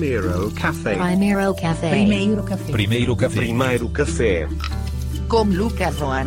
Primeiro Café. Primeiro Café. Primeiro café. Primeiro café. Primeiro Café. Com Lucas Van.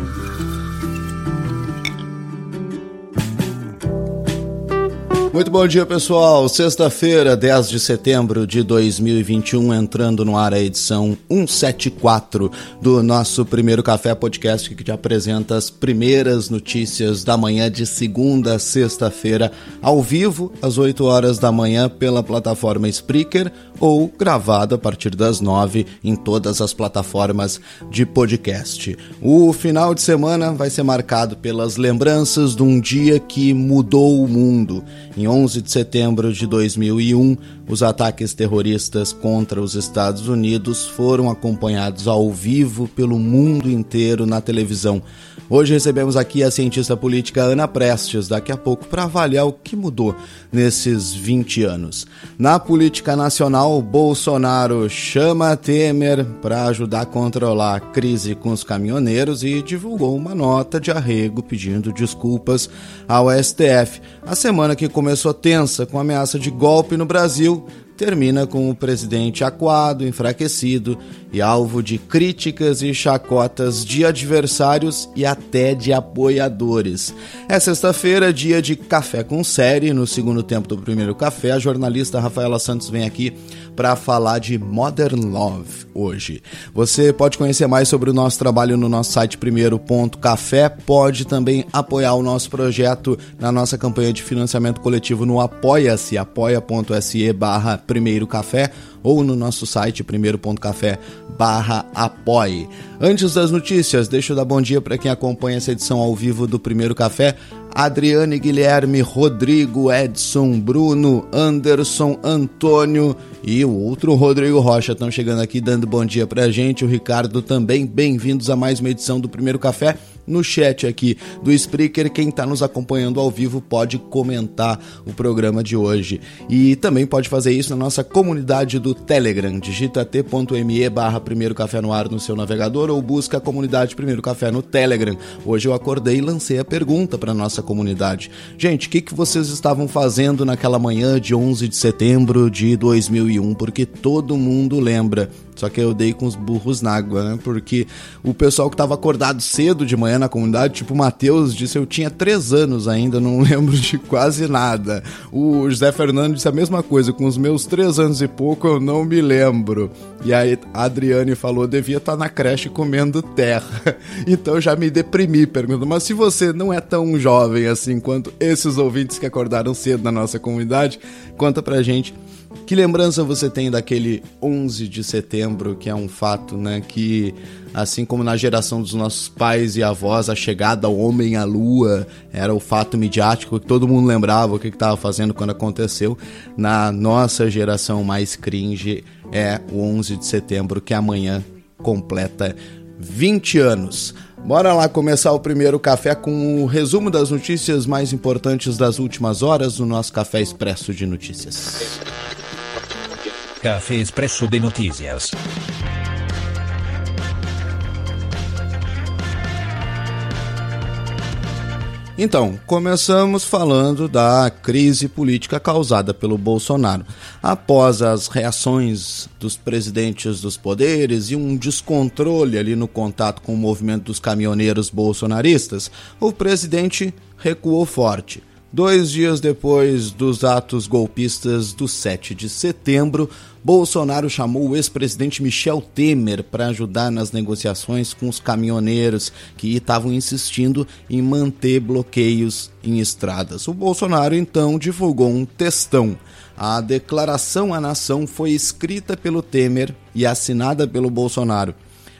Muito bom dia, pessoal. Sexta-feira, 10 de setembro de 2021, entrando no ar a edição 174 do nosso primeiro Café Podcast, que te apresenta as primeiras notícias da manhã de segunda a sexta-feira, ao vivo, às 8 horas da manhã, pela plataforma Spreaker ou gravado a partir das 9 em todas as plataformas de podcast. O final de semana vai ser marcado pelas lembranças de um dia que mudou o mundo. Em 11 de setembro de 2001, os ataques terroristas contra os Estados Unidos foram acompanhados ao vivo pelo mundo inteiro na televisão. Hoje recebemos aqui a cientista política Ana Prestes, daqui a pouco, para avaliar o que mudou nesses 20 anos. Na política nacional, Bolsonaro chama Temer para ajudar a controlar a crise com os caminhoneiros e divulgou uma nota de arrego pedindo desculpas ao STF. A semana que começou tensa com ameaça de golpe no Brasil termina com o presidente acuado, enfraquecido e alvo de críticas e chacotas de adversários e até de apoiadores. É sexta-feira, dia de café com série. No segundo tempo do primeiro café, a jornalista Rafaela Santos vem aqui para falar de Modern Love hoje. Você pode conhecer mais sobre o nosso trabalho no nosso site primeiro.café, pode também apoiar o nosso projeto na nossa campanha de financiamento coletivo no apoia-se, apoia.se barra primeiro café ou no nosso site primeiro.café barra apoie. Antes das notícias, deixa eu dar bom dia para quem acompanha essa edição ao vivo do Primeiro Café. Adriane, Guilherme, Rodrigo, Edson, Bruno, Anderson, Antônio e o outro Rodrigo Rocha estão chegando aqui dando bom dia pra gente. O Ricardo também. Bem-vindos a mais uma edição do Primeiro Café no chat aqui do Spreaker. Quem está nos acompanhando ao vivo pode comentar o programa de hoje. E também pode fazer isso na nossa comunidade do Telegram. Digita t.me barra Primeiro Café no ar no seu navegador ou busca a comunidade Primeiro Café no Telegram. Hoje eu acordei e lancei a pergunta para nossa comunidade. Gente, o que, que vocês estavam fazendo naquela manhã de 11 de setembro de 2001? Porque todo mundo lembra só que eu dei com os burros na água, né? Porque o pessoal que tava acordado cedo de manhã na comunidade, tipo o Matheus, disse eu tinha três anos ainda, não lembro de quase nada. O José Fernando disse a mesma coisa, com os meus três anos e pouco eu não me lembro. E aí a Adriane falou, devia estar tá na creche comendo terra. Então já me deprimi, pergunto, mas se você não é tão jovem assim quanto esses ouvintes que acordaram cedo na nossa comunidade, conta pra gente que lembrança você tem daquele 11 de setembro, que é um fato, né, que assim como na geração dos nossos pais e avós, a chegada ao homem à lua era o fato midiático que todo mundo lembrava o que estava fazendo quando aconteceu. Na nossa geração mais cringe é o 11 de setembro, que amanhã completa 20 anos. Bora lá começar o primeiro café com o resumo das notícias mais importantes das últimas horas no nosso Café Expresso de Notícias. Café Expresso de Notícias. Então, começamos falando da crise política causada pelo Bolsonaro. Após as reações dos presidentes dos poderes e um descontrole ali no contato com o movimento dos caminhoneiros bolsonaristas, o presidente recuou forte Dois dias depois dos atos golpistas do 7 de setembro, Bolsonaro chamou o ex-presidente Michel Temer para ajudar nas negociações com os caminhoneiros que estavam insistindo em manter bloqueios em estradas. O Bolsonaro então divulgou um textão. A declaração à nação foi escrita pelo Temer e assinada pelo Bolsonaro.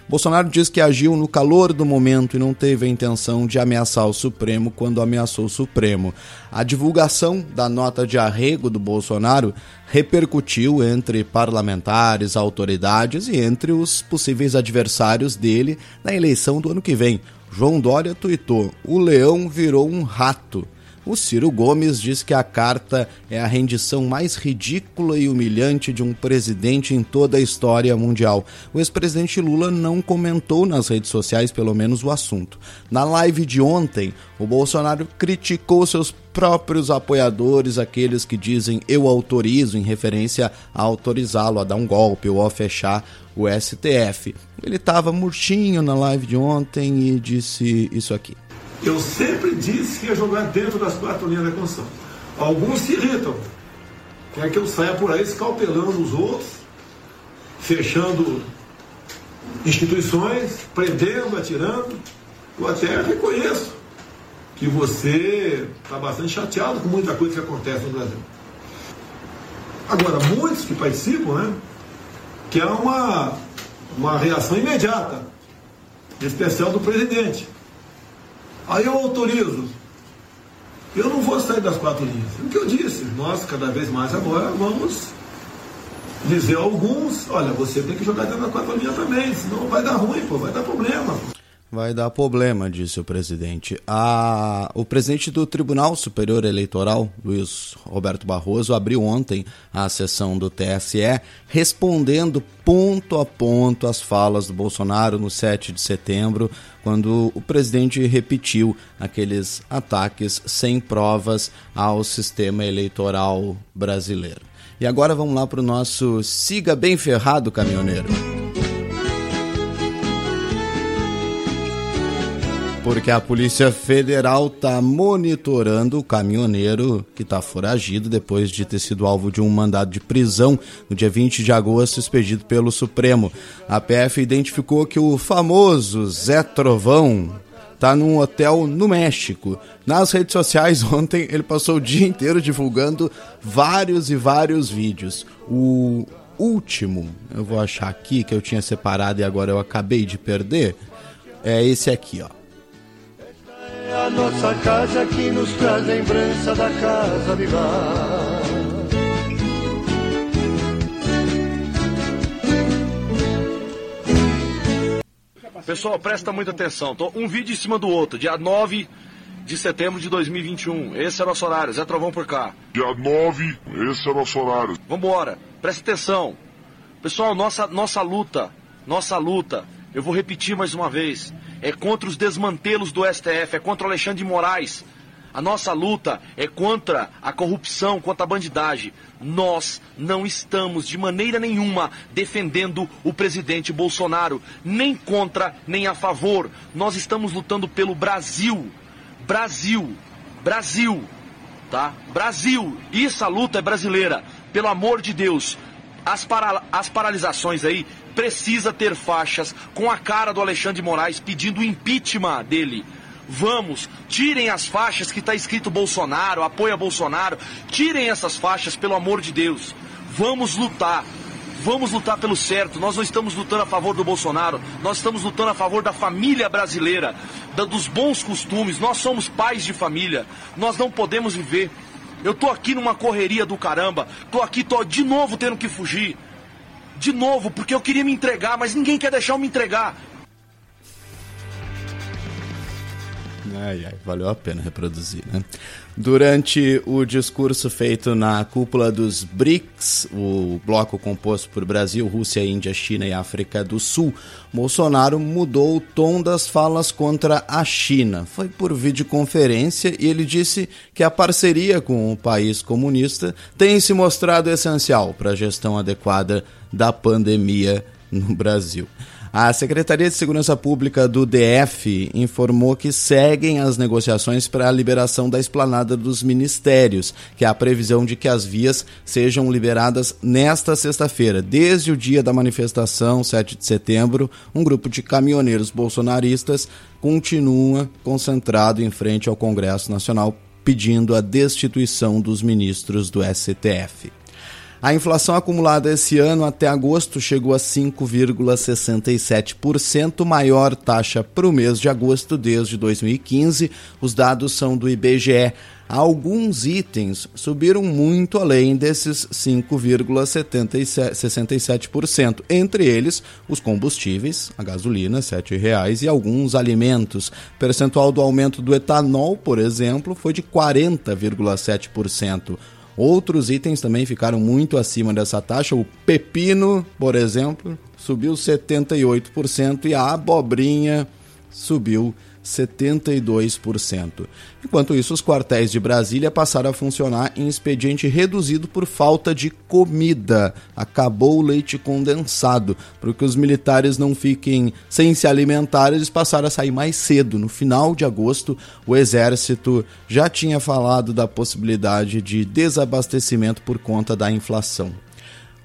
Bolsonaro diz que agiu no calor do momento e não teve a intenção de ameaçar o Supremo quando ameaçou o Supremo. A divulgação da nota de arrego do Bolsonaro repercutiu entre parlamentares, autoridades e entre os possíveis adversários dele na eleição do ano que vem. João Dória tuitou: o leão virou um rato. O Ciro Gomes diz que a carta é a rendição mais ridícula e humilhante de um presidente em toda a história mundial. O ex-presidente Lula não comentou nas redes sociais, pelo menos, o assunto. Na live de ontem, o Bolsonaro criticou seus próprios apoiadores, aqueles que dizem eu autorizo, em referência a autorizá-lo a dar um golpe ou a fechar o STF. Ele estava murchinho na live de ontem e disse isso aqui. Eu sempre disse que ia jogar dentro das quatro linhas da Constituição. Alguns se irritam. Quer que eu saia por aí escalpelando os outros, fechando instituições, prendendo, atirando. Eu até reconheço que você está bastante chateado com muita coisa que acontece no Brasil. Agora, muitos que participam, né, que é uma, uma reação imediata, especial do presidente. Aí eu autorizo. Eu não vou sair das quatro linhas. O que eu disse, nós cada vez mais agora vamos dizer a alguns, olha, você tem que jogar dentro da quatro linhas também, senão vai dar ruim, pô, vai dar problema. Vai dar problema, disse o presidente. A... O presidente do Tribunal Superior Eleitoral, Luiz Roberto Barroso, abriu ontem a sessão do TSE, respondendo ponto a ponto as falas do Bolsonaro no 7 de setembro, quando o presidente repetiu aqueles ataques sem provas ao sistema eleitoral brasileiro. E agora vamos lá para o nosso Siga Bem Ferrado, caminhoneiro. Porque a Polícia Federal está monitorando o caminhoneiro que está foragido depois de ter sido alvo de um mandado de prisão no dia 20 de agosto, expedido pelo Supremo. A PF identificou que o famoso Zé Trovão está num hotel no México. Nas redes sociais, ontem, ele passou o dia inteiro divulgando vários e vários vídeos. O último, eu vou achar aqui que eu tinha separado e agora eu acabei de perder, é esse aqui, ó. A nossa casa que nos traz lembrança da casa de lá. Pessoal, presta muita atenção. Tô um vídeo em cima do outro, dia 9 de setembro de 2021. Esse é o nosso horário. Zé Trovão por cá. Dia 9, esse é o nosso horário. Vambora. Presta atenção. Pessoal, nossa, nossa luta, nossa luta, eu vou repetir mais uma vez é contra os desmantelos do STF, é contra o Alexandre de Moraes. A nossa luta é contra a corrupção, contra a bandidagem. Nós não estamos de maneira nenhuma defendendo o presidente Bolsonaro, nem contra, nem a favor. Nós estamos lutando pelo Brasil. Brasil. Brasil. Tá? Brasil. E essa luta é brasileira. Pelo amor de Deus. As, para, as paralisações aí precisa ter faixas com a cara do Alexandre de Moraes pedindo o impeachment dele. Vamos, tirem as faixas que está escrito Bolsonaro, apoia Bolsonaro. Tirem essas faixas, pelo amor de Deus. Vamos lutar. Vamos lutar pelo certo. Nós não estamos lutando a favor do Bolsonaro. Nós estamos lutando a favor da família brasileira, da, dos bons costumes. Nós somos pais de família. Nós não podemos viver. Eu tô aqui numa correria do caramba. Tô aqui, tô de novo tendo que fugir de novo, porque eu queria me entregar, mas ninguém quer deixar eu me entregar. Ai, ai, valeu a pena reproduzir, né? Durante o discurso feito na cúpula dos BRICS, o bloco composto por Brasil, Rússia, Índia, China e África do Sul, Bolsonaro mudou o tom das falas contra a China. Foi por videoconferência e ele disse que a parceria com o país comunista tem se mostrado essencial para a gestão adequada da pandemia no Brasil. A Secretaria de Segurança Pública do DF informou que seguem as negociações para a liberação da esplanada dos ministérios, que há a previsão de que as vias sejam liberadas nesta sexta-feira. Desde o dia da manifestação, 7 de setembro, um grupo de caminhoneiros bolsonaristas continua concentrado em frente ao Congresso Nacional pedindo a destituição dos ministros do STF. A inflação acumulada esse ano até agosto chegou a 5,67%, maior taxa para o mês de agosto desde 2015. Os dados são do IBGE. Alguns itens subiram muito além desses 5,67%, entre eles os combustíveis, a gasolina, R$ 7,00 e alguns alimentos. O percentual do aumento do etanol, por exemplo, foi de 40,7%. Outros itens também ficaram muito acima dessa taxa. O pepino, por exemplo, subiu 78% e a abobrinha subiu 72%. Enquanto isso, os quartéis de Brasília passaram a funcionar em expediente reduzido por falta de comida. Acabou o leite condensado. Para que os militares não fiquem sem se alimentar, eles passaram a sair mais cedo. No final de agosto, o Exército já tinha falado da possibilidade de desabastecimento por conta da inflação.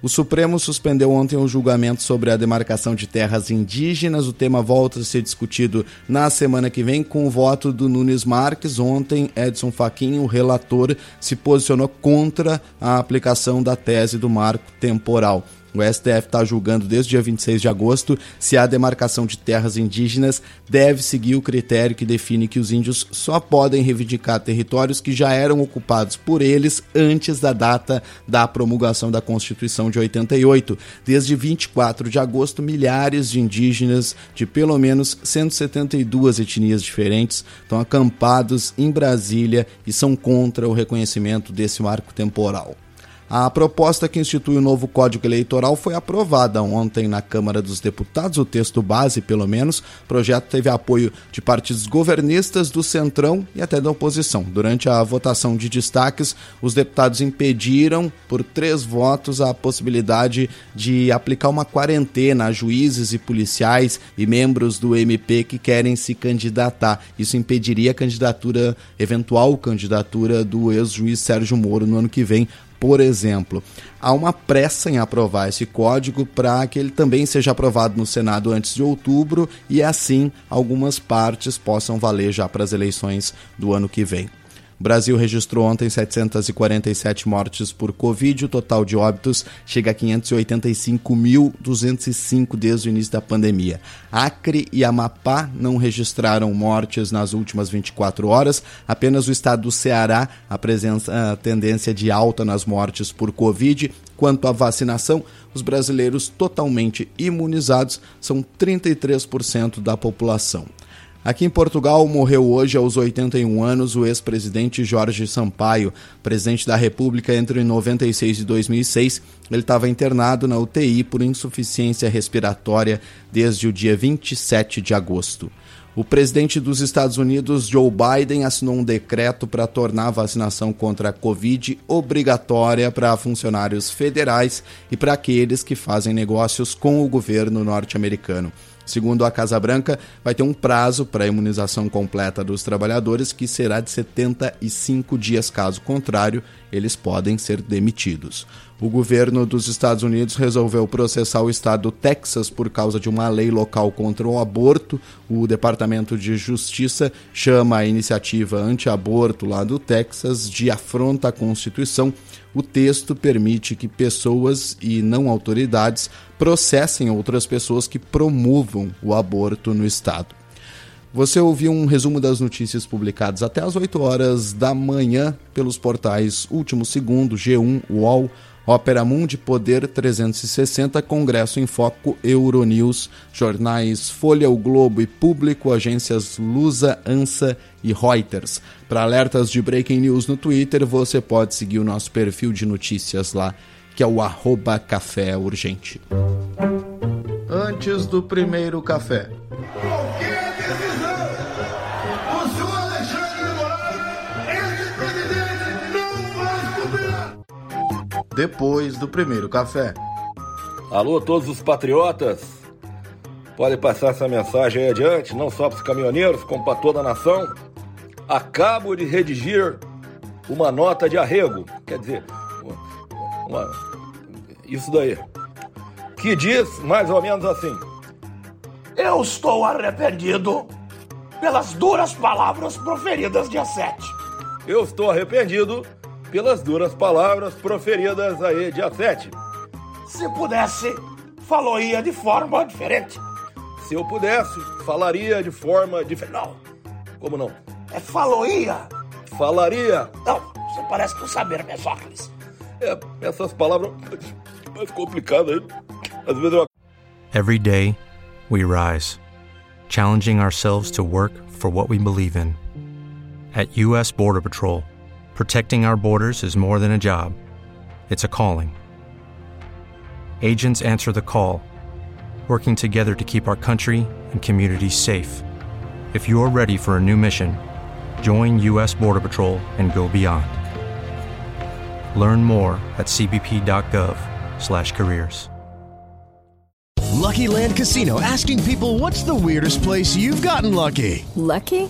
O Supremo suspendeu ontem o julgamento sobre a demarcação de terras indígenas. O tema volta a ser discutido na semana que vem com o voto do Nunes Marques. Ontem, Edson Fachin, o relator, se posicionou contra a aplicação da tese do marco temporal. O STF está julgando desde o dia 26 de agosto se a demarcação de terras indígenas deve seguir o critério que define que os índios só podem reivindicar territórios que já eram ocupados por eles antes da data da promulgação da Constituição de 88. Desde 24 de agosto, milhares de indígenas de pelo menos 172 etnias diferentes estão acampados em Brasília e são contra o reconhecimento desse marco temporal. A proposta que institui o novo Código Eleitoral foi aprovada ontem na Câmara dos Deputados, o texto base, pelo menos. O projeto teve apoio de partidos governistas do Centrão e até da oposição. Durante a votação de destaques, os deputados impediram, por três votos, a possibilidade de aplicar uma quarentena a juízes e policiais e membros do MP que querem se candidatar. Isso impediria a candidatura, eventual candidatura do ex-juiz Sérgio Moro no ano que vem por exemplo, há uma pressa em aprovar esse código para que ele também seja aprovado no Senado antes de outubro e assim algumas partes possam valer já para as eleições do ano que vem. O Brasil registrou ontem 747 mortes por Covid. O total de óbitos chega a 585.205 desde o início da pandemia. Acre e Amapá não registraram mortes nas últimas 24 horas. Apenas o estado do Ceará apresenta a tendência de alta nas mortes por Covid. Quanto à vacinação, os brasileiros totalmente imunizados são 33% da população. Aqui em Portugal morreu hoje aos 81 anos o ex-presidente Jorge Sampaio, presidente da República entre 96 e 2006. Ele estava internado na UTI por insuficiência respiratória desde o dia 27 de agosto. O presidente dos Estados Unidos, Joe Biden, assinou um decreto para tornar a vacinação contra a Covid obrigatória para funcionários federais e para aqueles que fazem negócios com o governo norte-americano. Segundo a Casa Branca, vai ter um prazo para a imunização completa dos trabalhadores que será de 75 dias. Caso contrário, eles podem ser demitidos. O governo dos Estados Unidos resolveu processar o estado do Texas por causa de uma lei local contra o aborto. O Departamento de Justiça chama a iniciativa anti-aborto lá do Texas de afronta à Constituição. O texto permite que pessoas e não autoridades processem outras pessoas que promovam o aborto no estado. Você ouviu um resumo das notícias publicadas até às 8 horas da manhã pelos portais Último Segundo, G1, UOL, Ópera Mundi, Poder 360, Congresso em Foco, Euronews, jornais Folha, O Globo e Público, agências Lusa, Ansa e Reuters. Para alertas de breaking news no Twitter, você pode seguir o nosso perfil de notícias lá, que é o arroba café urgente. Antes do primeiro café. Depois do primeiro café. Alô, todos os patriotas. Pode passar essa mensagem aí adiante, não só para os caminhoneiros, como para toda a nação. Acabo de redigir uma nota de arrego, quer dizer, uma, uma, isso daí, que diz mais ou menos assim: Eu estou arrependido pelas duras palavras proferidas dia 7. Eu estou arrependido pelas duras palavras proferidas aí dia 7. Se pudesse, falaria de forma diferente. Se eu pudesse, falaria de forma diferente. Não, como não? É faloia. Falaria. Não, você parece não saber, Mesócrates. É, essas palavras mais complicadas aí. Às vezes eu... Every day, we rise, challenging ourselves to work for what we believe in. At U.S. Border Patrol, protecting our borders is more than a job, it's a calling. Agents answer the call, working together to keep our country and communities safe. If you're ready for a new mission, join U.S. Border Patrol and go beyond. Learn more at cbp.gov/careers. Lucky Land Casino asking people what's the weirdest place you've gotten lucky? Lucky?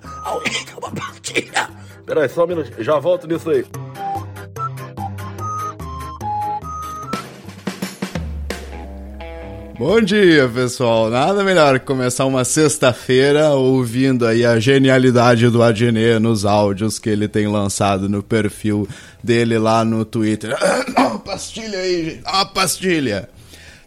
Alguém tem uma pastilha. Peraí, só um minuto. Já volto nisso aí. Bom dia, pessoal. Nada melhor que começar uma sexta-feira ouvindo aí a genialidade do Adnet nos áudios que ele tem lançado no perfil dele lá no Twitter. Dá uma pastilha aí, gente. Dá uma pastilha.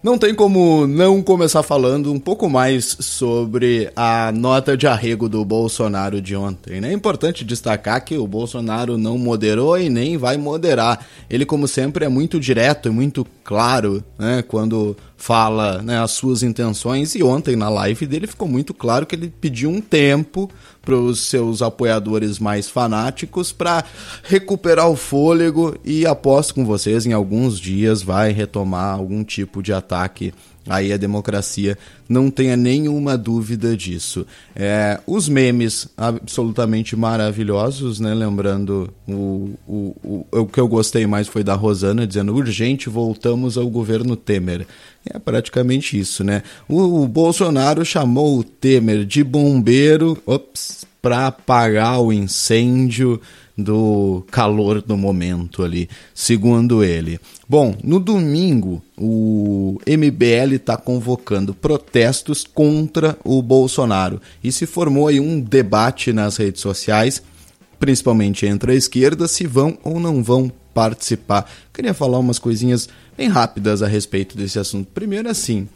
Não tem como não começar falando um pouco mais sobre a nota de arrego do Bolsonaro de ontem. Né? É importante destacar que o Bolsonaro não moderou e nem vai moderar. Ele, como sempre, é muito direto e muito claro né, quando fala né, as suas intenções. E ontem, na live dele, ficou muito claro que ele pediu um tempo para os seus apoiadores mais fanáticos para recuperar o fôlego e aposto com vocês, em alguns dias vai retomar algum tipo de ataque aí a democracia, não tenha nenhuma dúvida disso. É, os memes absolutamente maravilhosos, né? Lembrando o, o, o, o que eu gostei mais foi da Rosana dizendo urgente, voltamos ao governo Temer. É praticamente isso, né? O, Bolsonaro chamou o Temer de bombeiro para apagar o incêndio do calor do momento ali, segundo ele. Bom, no domingo, o MBL está convocando protestos contra o Bolsonaro e se formou aí um debate nas redes sociais, principalmente entre a esquerda, se vão ou não vão participar. Queria falar umas coisinhas bem rápidas a respeito desse assunto. Primeiro, assim,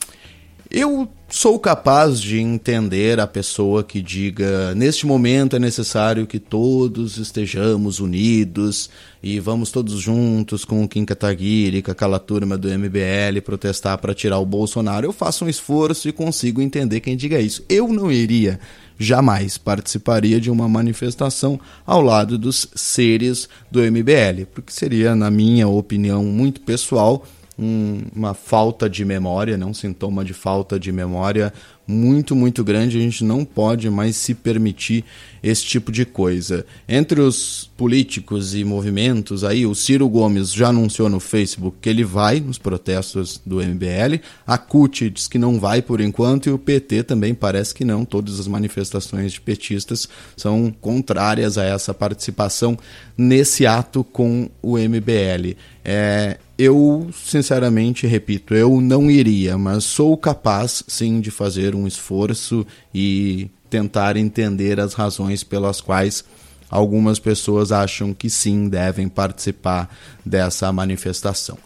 eu sou capaz de entender a pessoa que diga: neste momento é necessário que todos estejamos unidos e vamos todos juntos com o Kim Kataguiri, com aquela turma do MBL protestar para tirar o Bolsonaro. Eu faço um esforço e consigo entender quem diga isso. Eu não iria, jamais participaria de uma manifestação ao lado dos seres do MBL, porque seria, na minha opinião muito pessoal, um, uma falta de memória, né? um sintoma de falta de memória muito, muito grande. A gente não pode mais se permitir esse tipo de coisa. Entre os políticos e movimentos, aí o Ciro Gomes já anunciou no Facebook que ele vai nos protestos do MBL. A CUT diz que não vai por enquanto e o PT também parece que não. Todas as manifestações de petistas são contrárias a essa participação nesse ato com o MBL. É, eu, sinceramente, repito, eu não iria, mas sou capaz, sim, de fazer um esforço e tentar entender as razões pelas quais algumas pessoas acham que sim devem participar dessa manifestação.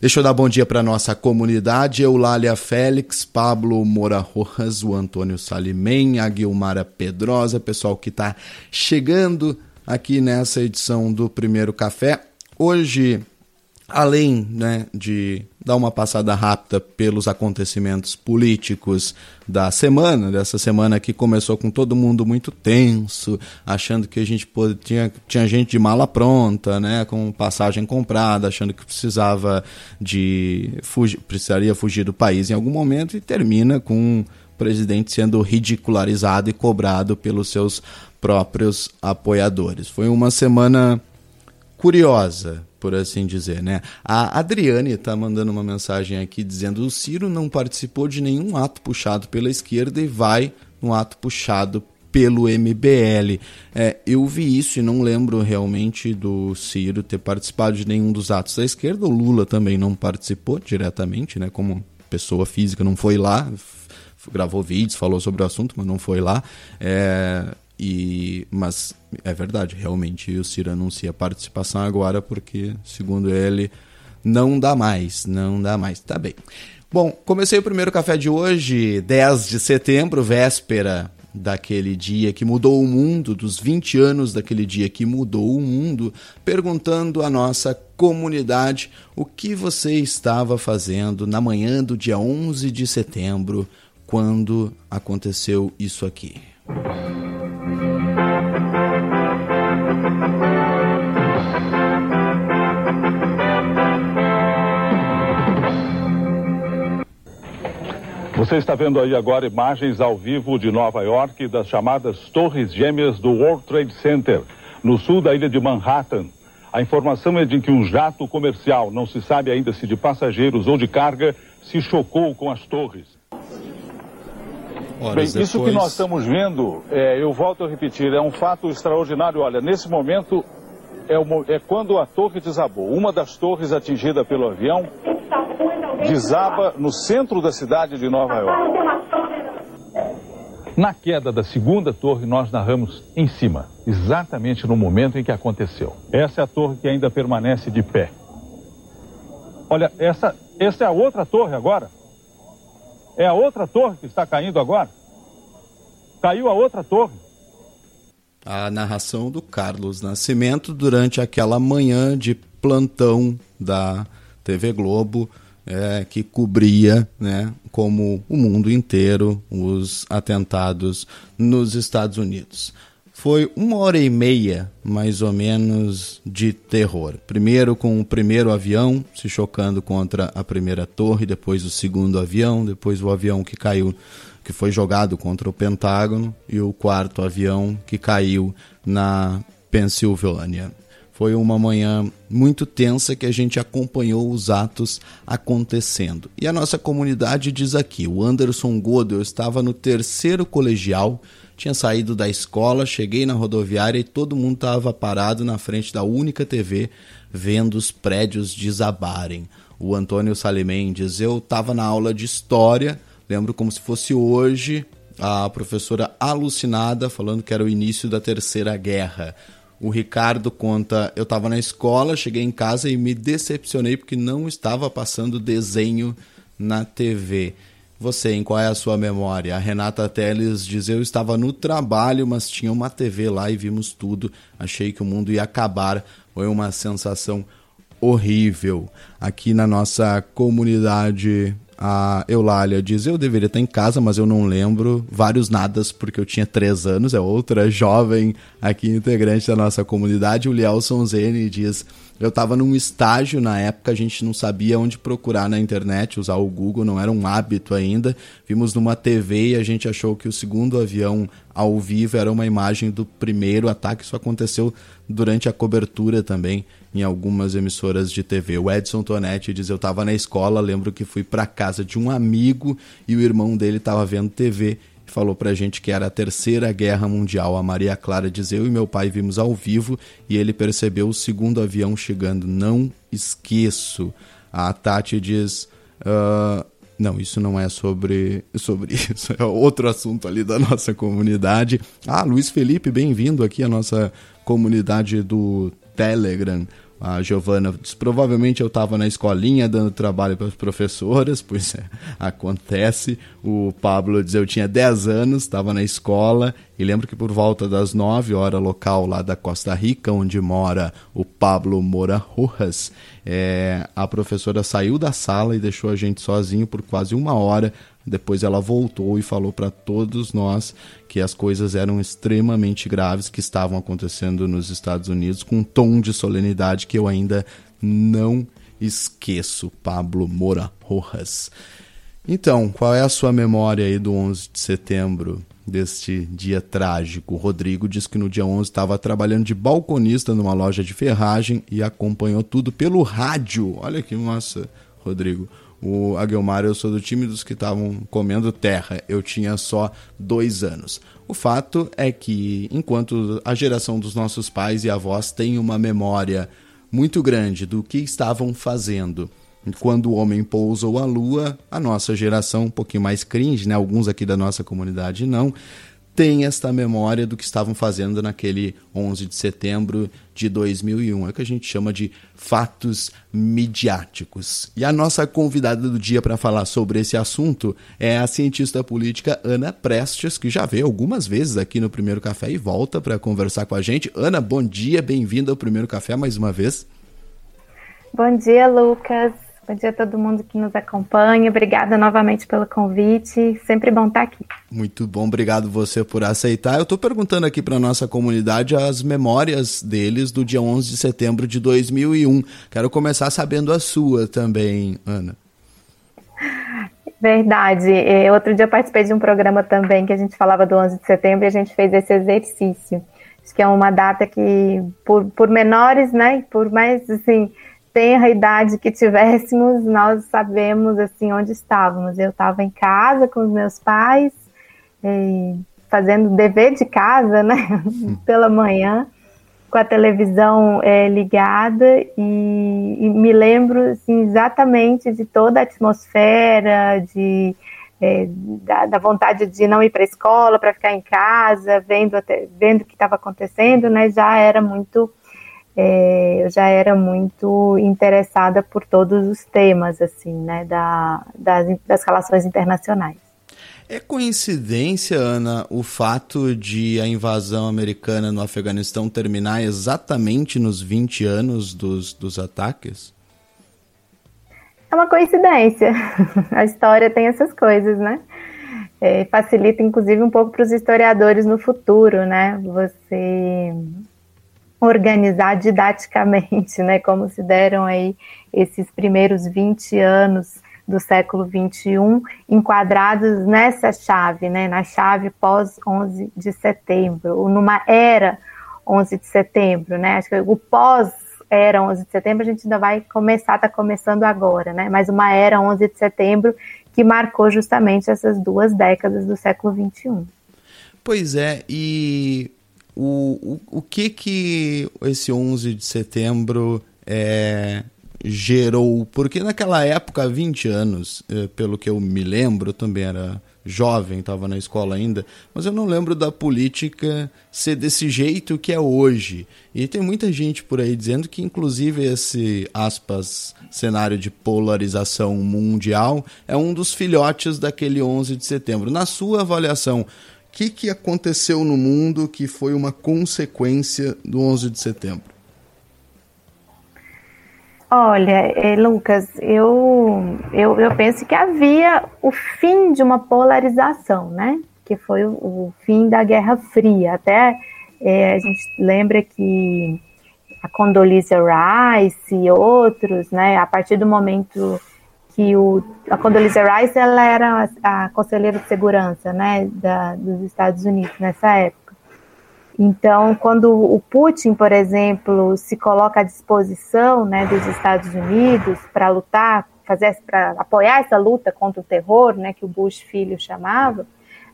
Deixa eu dar bom dia para nossa comunidade. Eulália Félix, Pablo Moura Rojas, o Antônio Salimem, a Guilmara Pedrosa, pessoal que está chegando aqui nessa edição do Primeiro Café. Hoje além né, de dar uma passada rápida pelos acontecimentos políticos da semana, dessa semana que começou com todo mundo muito tenso, achando que a gente pode, tinha, tinha gente de mala pronta, né, com passagem comprada, achando que precisava de fugir, precisaria fugir do país em algum momento e termina com o presidente sendo ridicularizado e cobrado pelos seus próprios apoiadores. Foi uma semana curiosa, por assim dizer, né? A Adriane está mandando uma mensagem aqui dizendo: o Ciro não participou de nenhum ato puxado pela esquerda e vai no ato puxado pelo MBL. É, eu vi isso e não lembro realmente do Ciro ter participado de nenhum dos atos da esquerda. O Lula também não participou diretamente, né? Como pessoa física, não foi lá, gravou vídeos, falou sobre o assunto, mas não foi lá. É, e, mas é verdade, realmente o Ciro anuncia participação agora porque, segundo ele, não dá mais, não dá mais. Tá bem. Bom, comecei o primeiro café de hoje, 10 de setembro, véspera daquele dia que mudou o mundo, dos 20 anos daquele dia que mudou o mundo, perguntando à nossa comunidade o que você estava fazendo na manhã do dia 11 de setembro, quando aconteceu isso aqui. Você está vendo aí agora imagens ao vivo de Nova York das chamadas Torres Gêmeas do World Trade Center, no sul da ilha de Manhattan. A informação é de que um jato comercial, não se sabe ainda se de passageiros ou de carga, se chocou com as torres. Bem, depois... isso que nós estamos vendo, é, eu volto a repetir, é um fato extraordinário. Olha, nesse momento é, o, é quando a torre desabou. Uma das torres atingida pelo avião desaba no centro da cidade de Nova York. Na queda da segunda torre, nós narramos em cima, exatamente no momento em que aconteceu. Essa é a torre que ainda permanece de pé. Olha, essa, essa é a outra torre agora. É a outra torre que está caindo agora. Caiu a outra torre. A narração do Carlos Nascimento durante aquela manhã de plantão da TV Globo é, que cobria, né, como o mundo inteiro, os atentados nos Estados Unidos. Foi uma hora e meia, mais ou menos, de terror. Primeiro com o primeiro avião se chocando contra a primeira torre, depois o segundo avião, depois o avião que caiu, que foi jogado contra o Pentágono, e o quarto avião que caiu na Pensilvânia. Foi uma manhã muito tensa que a gente acompanhou os atos acontecendo. E a nossa comunidade diz aqui: o Anderson Godel estava no terceiro colegial, tinha saído da escola, cheguei na rodoviária e todo mundo estava parado na frente da única TV vendo os prédios desabarem. O Antônio Salimem diz: eu estava na aula de história, lembro como se fosse hoje, a professora alucinada falando que era o início da Terceira Guerra. O Ricardo conta: eu estava na escola, cheguei em casa e me decepcionei porque não estava passando desenho na TV. Você, em qual é a sua memória? A Renata Teles diz: Eu estava no trabalho, mas tinha uma TV lá e vimos tudo. Achei que o mundo ia acabar. Foi uma sensação horrível. Aqui na nossa comunidade a Eulália diz: Eu deveria estar em casa, mas eu não lembro. Vários nadas, porque eu tinha três anos. É outra jovem aqui, integrante da nossa comunidade. O Lielson Zene diz: Eu estava num estágio na época, a gente não sabia onde procurar na internet, usar o Google, não era um hábito ainda. Vimos numa TV e a gente achou que o segundo avião ao vivo era uma imagem do primeiro ataque. Isso aconteceu durante a cobertura também em algumas emissoras de TV. O Edson Tonetti diz: Eu estava na escola, lembro que fui para casa de um amigo e o irmão dele estava vendo TV falou para a gente que era a Terceira Guerra Mundial. A Maria Clara diz: Eu e meu pai vimos ao vivo e ele percebeu o segundo avião chegando. Não esqueço. A Tati diz. Uh, não, isso não é sobre, sobre isso, é outro assunto ali da nossa comunidade. Ah, Luiz Felipe, bem-vindo aqui à nossa comunidade do Telegram. A Giovana diz, provavelmente eu estava na escolinha dando trabalho para as professoras, pois é, acontece. O Pablo diz, eu tinha 10 anos, estava na escola, e lembro que por volta das 9 horas local lá da Costa Rica, onde mora o Pablo Moura Rojas, é, a professora saiu da sala e deixou a gente sozinho por quase uma hora depois ela voltou e falou para todos nós que as coisas eram extremamente graves que estavam acontecendo nos Estados Unidos, com um tom de solenidade que eu ainda não esqueço. Pablo Moura Rojas. Então, qual é a sua memória aí do 11 de setembro, deste dia trágico? Rodrigo diz que no dia 11 estava trabalhando de balconista numa loja de ferragem e acompanhou tudo pelo rádio. Olha que massa, Rodrigo. O Aguilmar, eu sou do time dos que estavam comendo terra. Eu tinha só dois anos. O fato é que, enquanto a geração dos nossos pais e avós tem uma memória muito grande do que estavam fazendo quando o homem pousou a lua, a nossa geração, um pouquinho mais cringe, né? alguns aqui da nossa comunidade não, tem esta memória do que estavam fazendo naquele 11 de setembro de 2001. É o que a gente chama de fatos midiáticos. E a nossa convidada do dia para falar sobre esse assunto é a cientista política Ana Prestes, que já veio algumas vezes aqui no Primeiro Café e volta para conversar com a gente. Ana, bom dia, bem-vinda ao Primeiro Café mais uma vez. Bom dia, Lucas. Bom dia a todo mundo que nos acompanha. Obrigada novamente pelo convite. Sempre bom estar aqui. Muito bom, obrigado você por aceitar. Eu estou perguntando aqui para nossa comunidade as memórias deles do dia 11 de setembro de 2001. Quero começar sabendo a sua também, Ana. Verdade. É, outro dia eu participei de um programa também que a gente falava do 11 de setembro e a gente fez esse exercício. Acho que é uma data que, por, por menores, né, por mais assim tenha a idade que tivéssemos, nós sabemos assim onde estávamos. Eu estava em casa com os meus pais, fazendo dever de casa, né, pela manhã, com a televisão é, ligada e, e, me lembro assim, exatamente de toda a atmosfera, de é, da, da, vontade de não ir para a escola, para ficar em casa, vendo até, vendo o que estava acontecendo, né, já era muito é, eu já era muito interessada por todos os temas, assim, né, da, das, das relações internacionais. É coincidência, Ana, o fato de a invasão americana no Afeganistão terminar exatamente nos 20 anos dos, dos ataques? É uma coincidência. A história tem essas coisas, né? É, facilita, inclusive, um pouco para os historiadores no futuro, né? Você organizar didaticamente, né, como se deram aí esses primeiros 20 anos do século 21 enquadrados nessa chave, né, na chave pós 11 de setembro, numa era 11 de setembro, né, acho que o pós era 11 de setembro a gente ainda vai começar, está começando agora, né, mas uma era 11 de setembro que marcou justamente essas duas décadas do século 21. Pois é, e o, o, que que esse 11 de setembro é, gerou? Porque naquela época, há 20 anos, é, pelo que eu me lembro, também era jovem, estava na escola ainda, mas eu não lembro da política ser desse jeito que é hoje. E tem muita gente por aí dizendo que, inclusive, esse, aspas, cenário de polarização mundial é um dos filhotes daquele 11 de setembro. Na sua avaliação, que, que aconteceu no mundo que foi uma consequência do 11 de setembro? Olha, eh, Lucas, eu, eu, eu penso que havia o fim de uma polarização, né? Que foi o, o fim da Guerra Fria. Até é, a gente lembra que a Condoleezza Rice e outros, né? A partir do momento que o, a Condoleezza Rice ela era a, a conselheira de segurança né, da, dos Estados Unidos nessa época. Então, quando o Putin, por exemplo, se coloca à disposição né, dos Estados Unidos para lutar, fazer para apoiar essa luta contra o terror, né, que o Bush filho chamava,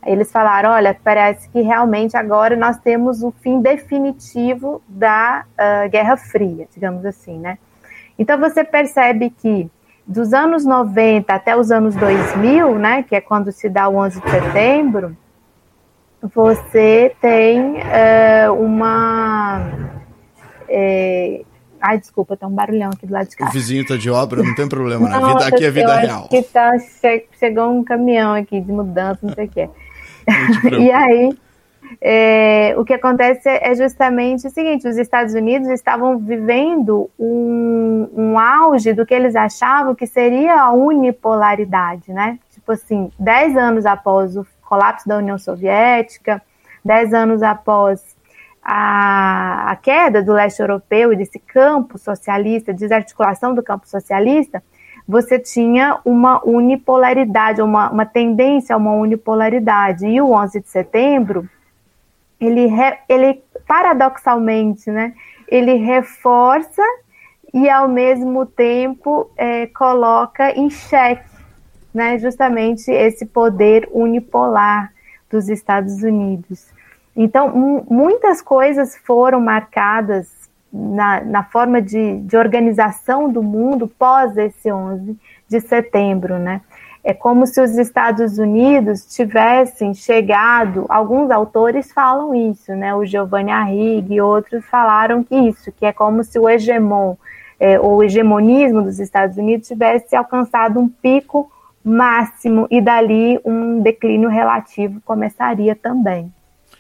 eles falaram, olha, parece que realmente agora nós temos o fim definitivo da uh, Guerra Fria, digamos assim, né? Então você percebe que dos anos 90 até os anos 2000, né, que é quando se dá o 11 de setembro, você tem é, uma é, Ai, desculpa, tem um barulhão aqui do lado de cá. O vizinho tá de obra, não tem problema, né? Vida, aqui é vida real. Que tá, chegou um caminhão aqui de mudança, não sei o que é. e aí, é, o que acontece é justamente o seguinte: os Estados Unidos estavam vivendo um, um auge do que eles achavam que seria a unipolaridade, né? Tipo assim, dez anos após o colapso da União Soviética, dez anos após a, a queda do leste europeu e desse campo socialista, desarticulação do campo socialista, você tinha uma unipolaridade, uma, uma tendência a uma unipolaridade. E o 11 de setembro, ele, ele paradoxalmente, né, ele reforça e ao mesmo tempo é, coloca em xeque, né, justamente esse poder unipolar dos Estados Unidos. Então, muitas coisas foram marcadas na, na forma de, de, organização do mundo pós esse 11 de setembro, né? É como se os Estados Unidos tivessem chegado, alguns autores falam isso, né? O Giovanni Arrighi e outros falaram que isso, que é como se o hegemon, é, o hegemonismo dos Estados Unidos tivesse alcançado um pico máximo e dali um declínio relativo começaria também.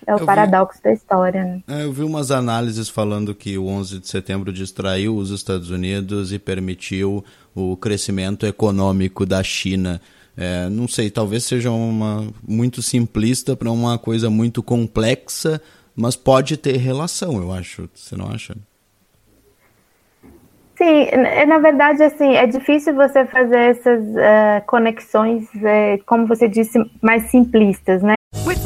É o eu paradoxo vi, da história, né? É, eu vi umas análises falando que o 11 de setembro distraiu os Estados Unidos e permitiu o crescimento econômico da China. É, não sei, talvez seja uma muito simplista para uma coisa muito complexa, mas pode ter relação, eu acho. Você não acha? Sim, na verdade, assim, é difícil você fazer essas uh, conexões, uh, como você disse, mais simplistas, né?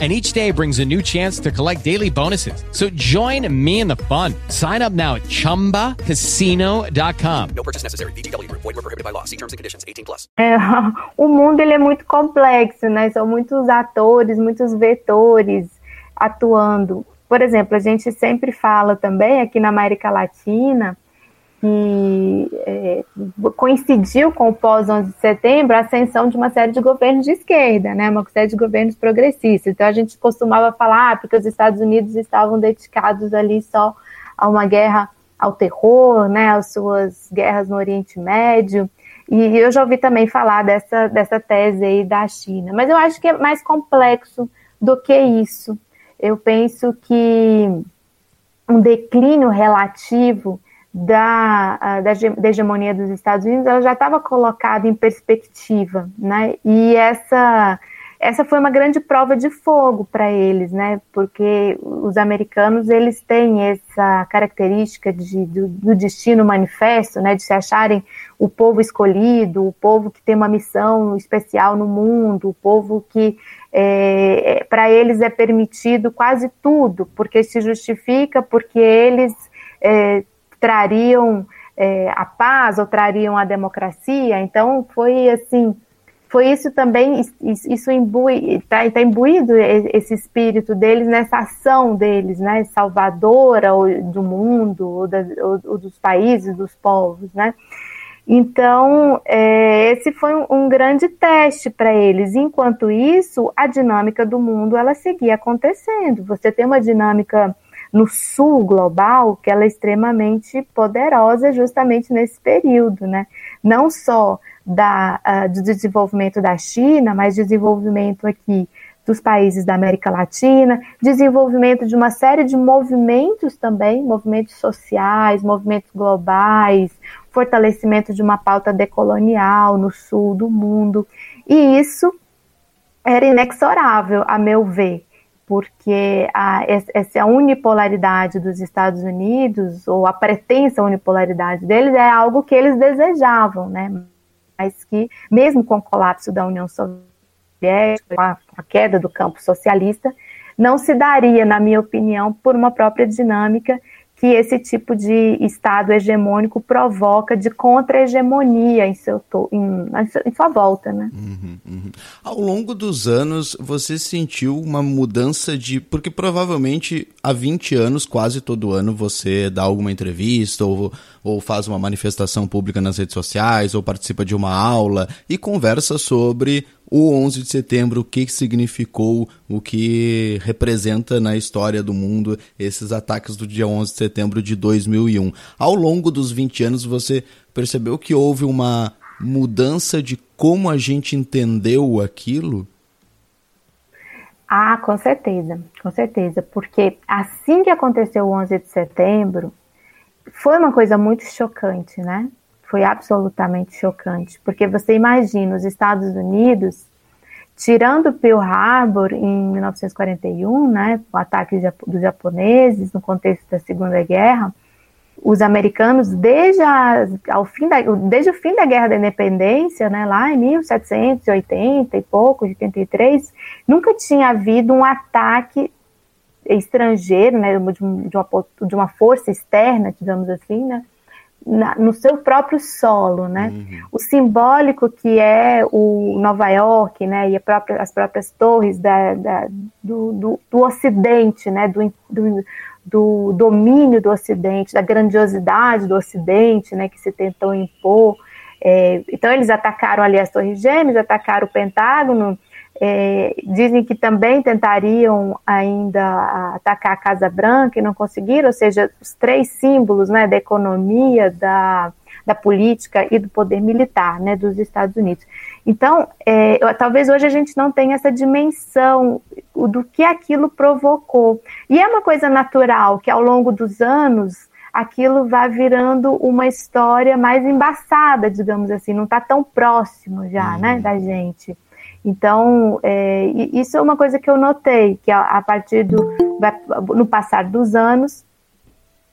and each day brings a new chance to collect daily bonuses. So join me in the fun. Sign up now at ChumbaCasino.com. No purchase necessary. BGW. Void were prohibited by law. See terms and conditions. 18 plus. É, o mundo ele é muito complexo, né? São muitos atores, muitos vetores atuando. Por exemplo, a gente sempre fala também aqui na América Latina que é, coincidiu com o pós-11 de setembro a ascensão de uma série de governos de esquerda, né, uma série de governos progressistas. Então a gente costumava falar ah, porque os Estados Unidos estavam dedicados ali só a uma guerra ao terror, né, às suas guerras no Oriente Médio. E eu já ouvi também falar dessa, dessa tese aí da China. Mas eu acho que é mais complexo do que isso. Eu penso que um declínio relativo da, da, da, hegemonia dos Estados Unidos, ela já estava colocada em perspectiva, né? E essa, essa foi uma grande prova de fogo para eles, né? Porque os americanos eles têm essa característica de, do, do, destino manifesto, né? De se acharem o povo escolhido, o povo que tem uma missão especial no mundo, o povo que é, é para eles é permitido quase tudo, porque se justifica, porque eles é, trariam é, a paz ou trariam a democracia. Então, foi assim, foi isso também, isso está tá imbuído esse espírito deles nessa ação deles, né, salvadora do mundo, ou, da, ou dos países, dos povos, né. Então, é, esse foi um, um grande teste para eles. Enquanto isso, a dinâmica do mundo ela seguia acontecendo. Você tem uma dinâmica no sul global, que ela é extremamente poderosa justamente nesse período, né? Não só da, uh, do desenvolvimento da China, mas desenvolvimento aqui dos países da América Latina, desenvolvimento de uma série de movimentos também, movimentos sociais, movimentos globais, fortalecimento de uma pauta decolonial no sul do mundo. E isso era inexorável, a meu ver porque a, essa unipolaridade dos Estados Unidos, ou a pretensa unipolaridade deles, é algo que eles desejavam, né? Mas que, mesmo com o colapso da União Soviética, com a, a queda do campo socialista, não se daria, na minha opinião, por uma própria dinâmica que esse tipo de Estado hegemônico provoca de contra-hegemonia em, em, em sua volta. Né? Uhum, uhum. Ao longo dos anos, você sentiu uma mudança de. Porque provavelmente há 20 anos, quase todo ano, você dá alguma entrevista ou, ou faz uma manifestação pública nas redes sociais ou participa de uma aula e conversa sobre o 11 de setembro, o que significou, o que representa na história do mundo esses ataques do dia 11 de setembro de 2001. Ao longo dos 20 anos, você percebeu que houve uma mudança de como a gente entendeu aquilo? Ah, com certeza, com certeza, porque assim que aconteceu o 11 de setembro, foi uma coisa muito chocante, né? Foi absolutamente chocante, porque você imagina os Estados Unidos tirando Pearl Harbor em 1941, né, o ataque dos japoneses no contexto da Segunda Guerra, os americanos desde, a, ao fim da, desde o fim da Guerra da Independência, né, lá em 1780 e pouco, 83, nunca tinha havido um ataque estrangeiro, né, de, uma, de uma força externa, digamos assim, né, na, no seu próprio solo, né? Uhum. O simbólico que é o Nova York, né? E própria, as próprias torres da, da do, do, do, Ocidente, né? Do, do, do, domínio do Ocidente, da grandiosidade do Ocidente, né? Que se tentou impor. É, então eles atacaram ali as Torres Gêmeas, atacaram o Pentágono, é, dizem que também tentariam ainda atacar a Casa Branca e não conseguiram, ou seja, os três símbolos né, da economia, da, da política e do poder militar né, dos Estados Unidos. Então, é, talvez hoje a gente não tenha essa dimensão do que aquilo provocou. E é uma coisa natural que ao longo dos anos aquilo vai virando uma história mais embaçada, digamos assim, não está tão próximo já, né, uhum. da gente. Então, é, isso é uma coisa que eu notei, que a, a partir do no passar dos anos,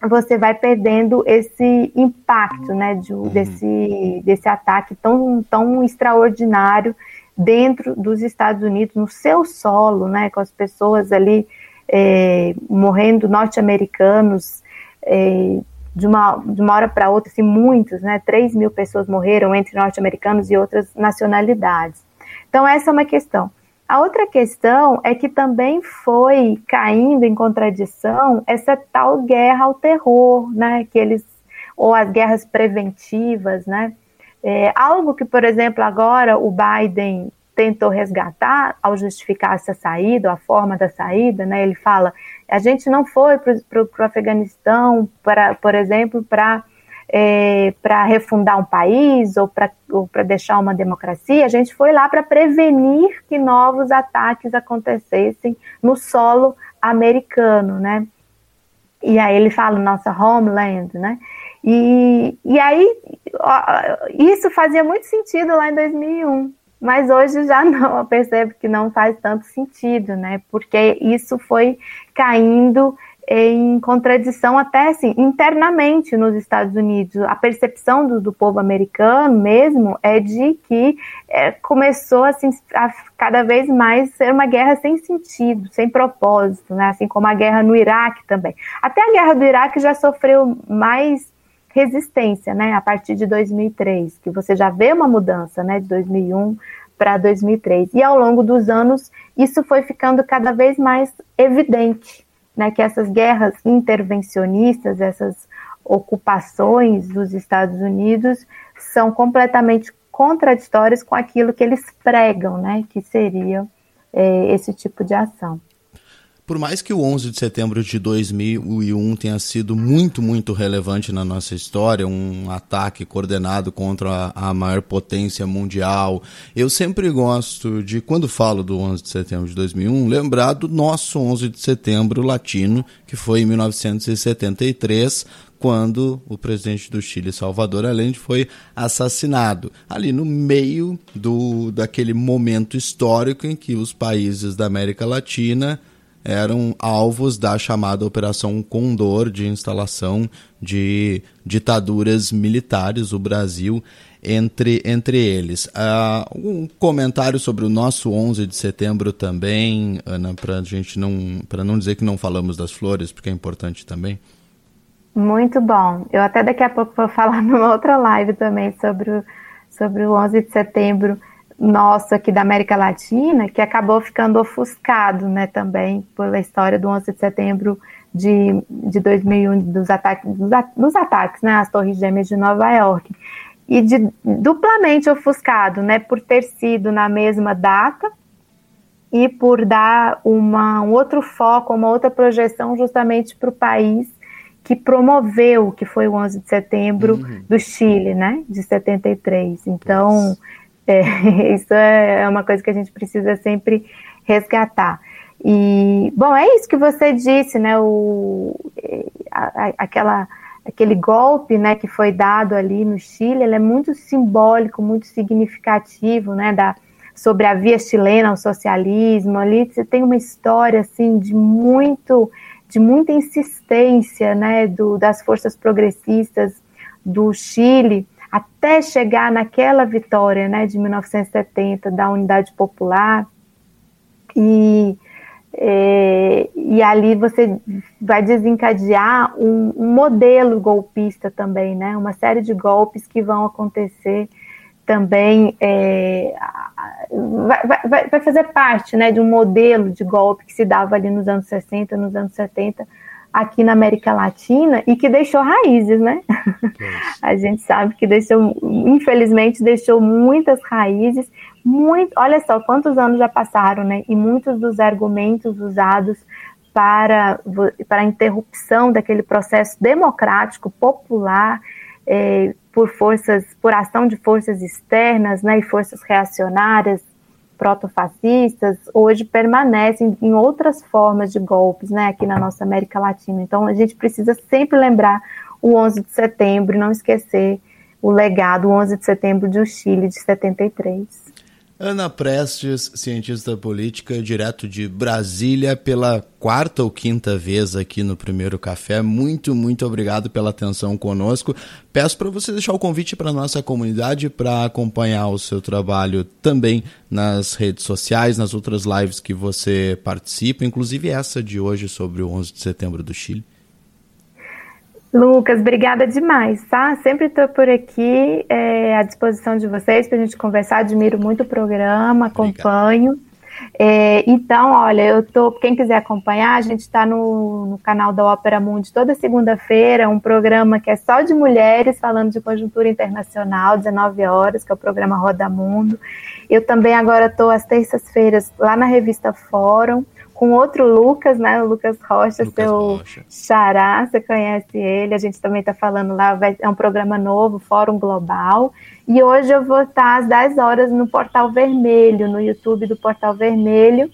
você vai perdendo esse impacto, né, de, uhum. desse, desse ataque tão, tão extraordinário dentro dos Estados Unidos, no seu solo, né, com as pessoas ali é, morrendo, norte-americanos, é, de uma, de uma hora para outra, assim, muitos, né, 3 mil pessoas morreram entre norte-americanos e outras nacionalidades. Então, essa é uma questão. A outra questão é que também foi caindo em contradição essa tal guerra ao terror, né? Que eles, ou as guerras preventivas, né? É, algo que, por exemplo, agora o Biden tentou resgatar ao justificar essa saída, a forma da saída, né? Ele fala: a gente não foi para o Afeganistão, para, por exemplo, para é, para refundar um país ou para deixar uma democracia, a gente foi lá para prevenir que novos ataques acontecessem no solo americano, né? E aí ele fala nossa homeland, né? E, e aí isso fazia muito sentido lá em 2001, mas hoje já não, eu percebo que não faz tanto sentido, né? Porque isso foi caindo em contradição até assim, internamente nos Estados Unidos. A percepção do, do povo americano mesmo é de que é, começou assim, a cada vez mais ser uma guerra sem sentido, sem propósito, né? assim como a guerra no Iraque também. Até a guerra do Iraque já sofreu mais resistência, né, a partir de 2003, que você já vê uma mudança, né, de 2001 para 2003. E ao longo dos anos isso foi ficando cada vez mais evidente né, que essas guerras intervencionistas, essas ocupações dos Estados Unidos são completamente contraditórias com aquilo que eles pregam, né, que seria é, esse tipo de ação. Por mais que o 11 de setembro de 2001 tenha sido muito, muito relevante na nossa história, um ataque coordenado contra a, a, maior potência mundial, eu sempre gosto de, quando falo do 11 de setembro de 2001, lembrar do nosso 11 de setembro latino, que foi em 1973, quando o presidente do Chile, Salvador Allende, foi assassinado. Ali no meio do, daquele momento histórico em que os países da América Latina eram alvos da chamada Operação Condor de instalação de ditaduras militares, o Brasil entre, entre eles. Uh, um comentário sobre o nosso 11 de setembro também, Ana, para gente não, para não dizer que não falamos das flores, porque é importante também. Muito bom. Eu até daqui a pouco vou falar numa outra live também sobre o, sobre o 11 de setembro nosso aqui da América Latina, que acabou ficando ofuscado, né, também pela história do 11 de setembro de, de 2001, dos ataques, dos, dos ataques, né, às Torres Gêmeas de Nova York e de, duplamente ofuscado, né, por ter sido na mesma data e por dar uma, um outro foco, uma outra projeção justamente para o país que promoveu, que foi o 11 de setembro uhum. do Chile, né, de 73. Então, é, isso é uma coisa que a gente precisa sempre resgatar. E, bom, é isso que você disse, né, o, a, a, aquela aquele golpe né, que foi dado ali no Chile, ele é muito simbólico, muito significativo, né, da, sobre a via chilena ao socialismo. Ali você tem uma história assim de muito de muita insistência, né, do, das forças progressistas do Chile até chegar naquela vitória, né, de 1970 da Unidade Popular e é, e ali você vai desencadear um, um, modelo golpista também, né? Uma série de golpes que vão acontecer também é, vai, vai, vai, fazer parte né, de um modelo de golpe que se dava ali nos anos 60, nos anos 70, aqui na América Latina e que deixou raízes, né? A gente sabe que deixou, infelizmente, deixou muitas raízes muito, olha só quantos anos já passaram, né? E muitos dos argumentos usados para, para a interrupção daquele processo democrático, popular, é, por forças, por ação de forças externas, né, e forças reacionárias, protofascistas, hoje permanecem em outras formas de golpes, né, aqui na nossa América Latina. Então, a gente precisa sempre lembrar o 11 de setembro não esquecer o legado, o 11 de setembro do Chile de 73. Ana Prestes, cientista política, direto de Brasília, pela quarta ou quinta vez aqui no Primeiro Café. Muito, muito obrigado pela atenção conosco. Peço para você deixar o convite para a nossa comunidade para acompanhar o seu trabalho também nas redes sociais, nas outras lives que você participa, inclusive essa de hoje sobre o 11 de setembro do Chile. Lucas, obrigada demais, tá? Sempre estou por aqui é, à disposição de vocês para a gente conversar. Admiro muito o programa, acompanho. É, então, olha, eu tô. Quem quiser acompanhar, a gente está no, no, canal da Ópera Mundi toda segunda-feira, um programa que é só de mulheres, falando de conjuntura internacional, 19 horas, que é o programa Roda Mundo. Eu também agora estou às terças-feiras lá na revista Fórum com outro Lucas, né? O Lucas Rocha, Lucas seu Rocha. xará, você conhece ele. A gente também está falando lá, vai, é um programa novo, Fórum Global. E hoje eu vou estar às 10 horas no Portal Vermelho, no YouTube do Portal Vermelho,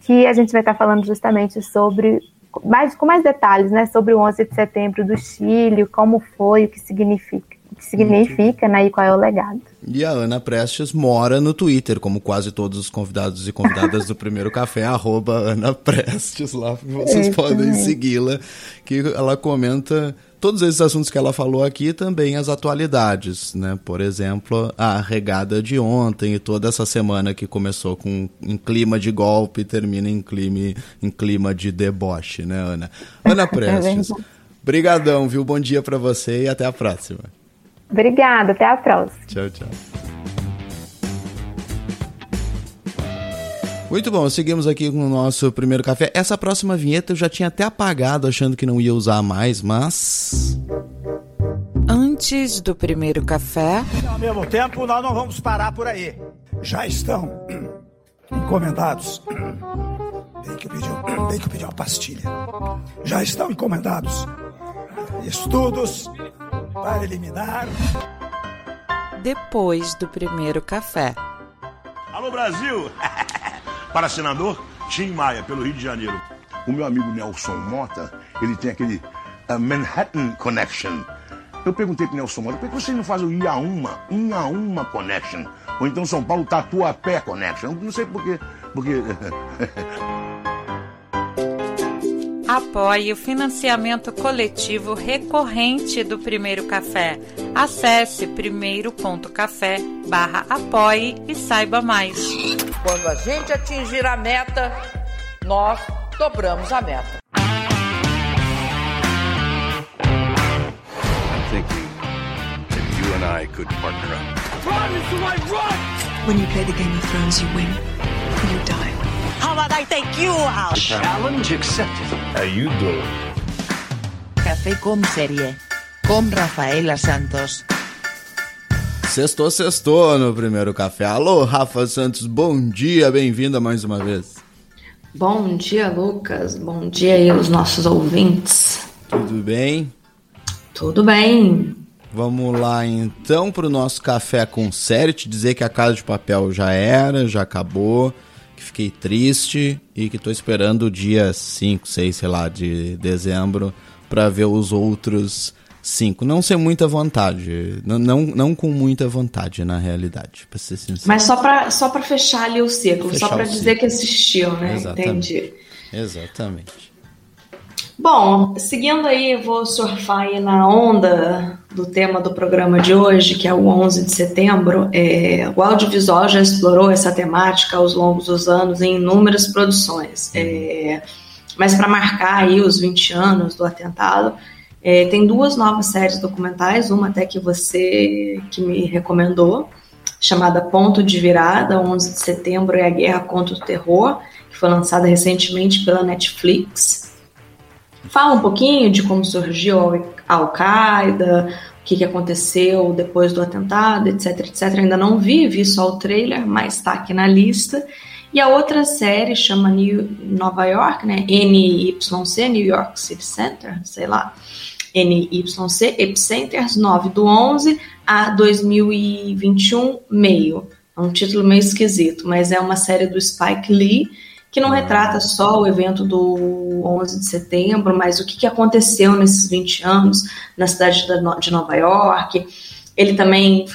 que a gente vai estar falando justamente sobre, mais, com mais detalhes, né? Sobre o 11 de setembro do Chile, como foi, o que significa que significa, né, e qual é o legado. E a Ana Prestes mora no Twitter, como quase todos os convidados e convidadas do Primeiro Café, arroba Ana Prestes, lá vocês podem segui-la, que ela comenta todos esses assuntos que ela falou aqui também as atualidades, né? Por exemplo, a regada de ontem e toda essa semana que começou com em clima de golpe e termina em clima, em clima de deboche, né, Ana? Ana é Prestes, brigadão, viu? Bom dia para você e até a próxima. Obrigada, até a próxima. Tchau, tchau. Muito bom, seguimos aqui com o nosso primeiro café. Essa próxima vinheta eu já tinha até apagado, achando que não ia usar mais, mas. Antes do primeiro café. Ao mesmo tempo, nós não vamos parar por aí. Já estão encomendados. Tem que pedir, tem que pedir uma pastilha. Já estão encomendados estudos para eliminar. Depois do primeiro café. Alô Brasil! para senador, Tim Maia, pelo Rio de Janeiro. O meu amigo Nelson Mota, ele tem aquele uh, Manhattan Connection. Eu perguntei pro Nelson Mota, por que você não faz o Iaúma, Iaúma Connection? Ou então São Paulo Tatuapé Connection? Não sei por quê. Porque... apoie o financiamento coletivo recorrente do Primeiro Café. Acesse primeiro.café barra apoie e saiba mais. Quando a gente atingir a meta, nós dobramos a meta. thinking if you and I could partner up. Run! When you play the Game of Thrones, you win, you die. How about I take you out? Challenge accepted. How you doing? Café com série. Com Rafaela Santos. Sextou, sextou no primeiro café. Alô, Rafa Santos, bom dia, bem-vinda mais uma vez. Bom dia, Lucas. Bom dia aí aos nossos ouvintes. Tudo bem? Tudo bem. Vamos lá então para o nosso café com série. Te dizer que a Casa de Papel já era, já acabou, que fiquei triste e que estou esperando o dia 5, 6, sei lá, de dezembro para ver os outros cinco. Não sem muita vontade, não, não, não com muita vontade na realidade, para ser sincero. Mas só para só pra fechar ali o ciclo, Fechar só para dizer ciclo. que assistiu, né? Exatamente. Entendi. Exatamente. Bom, seguindo aí, eu vou surfar aí na onda do tema do programa de hoje, que é o 11 de setembro. É, o audiovisual já explorou essa temática ao longo dos anos em inúmeras produções. É, mas para marcar aí os 20 anos do atentado, é, tem duas novas séries documentais, uma até que você que me recomendou, chamada Ponto de Virada, 11 de setembro e a Guerra contra o Terror, que foi lançada recentemente pela Netflix. Fala um pouquinho de como surgiu a Al-Qaeda, o que, que aconteceu depois do atentado, etc, etc. Ainda não vi, vi só o trailer, mas está aqui na lista. E a outra série chama New, Nova York, né? NYC, New York City Center, sei lá. NYC, Epicenters, 9 do 11 a 2021, meio. É um título meio esquisito, mas é uma série do Spike Lee, que não retrata só o evento do 11 de setembro, mas o que, que aconteceu nesses 20 anos na cidade de Nova York. Ele também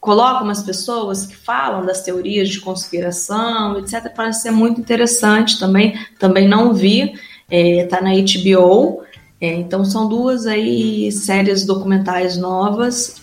coloca umas pessoas que falam das teorias de conspiração, etc. Parece ser muito interessante também. Também não vi, está na HBO. É, então são duas aí séries documentais novas.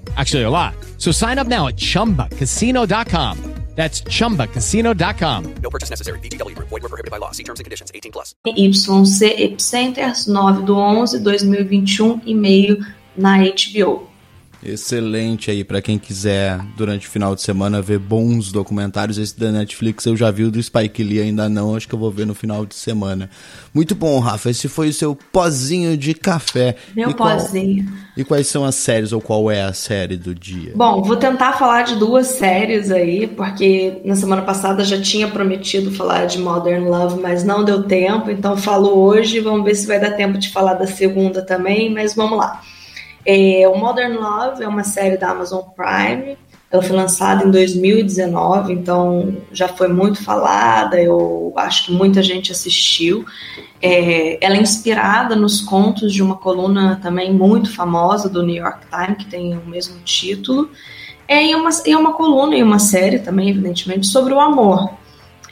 Actually, a lot. So sign up now at chumbacasino.com. That's chumbacasino.com. No purchase necessary. VGW Group. Void were prohibited by law. See terms and conditions. 18 plus. YC Epicenters, 9 do 11, 2021 e meio um, na HBO. Excelente aí pra quem quiser durante o final de semana ver bons documentários. Esse da Netflix eu já vi, o do Spike Lee ainda não, acho que eu vou ver no final de semana. Muito bom, Rafa. Esse foi o seu pozinho de café. Meu E qual- pozinho. E quais são as séries ou qual é a série do dia? Bom, vou tentar falar de duas séries aí, porque na semana passada já tinha prometido falar de Modern Love, mas não deu tempo, então falo hoje. Vamos ver se vai dar tempo de falar da segunda também, mas vamos lá. É, o Modern Love é uma série da Amazon Prime. Ela foi lançada em 2019, então já foi muito falada. Eu acho que muita gente assistiu. É, ela é inspirada nos contos de uma coluna também muito famosa do New York Times, que tem o mesmo título. É, e, uma, e uma coluna e uma série também, evidentemente, sobre o amor.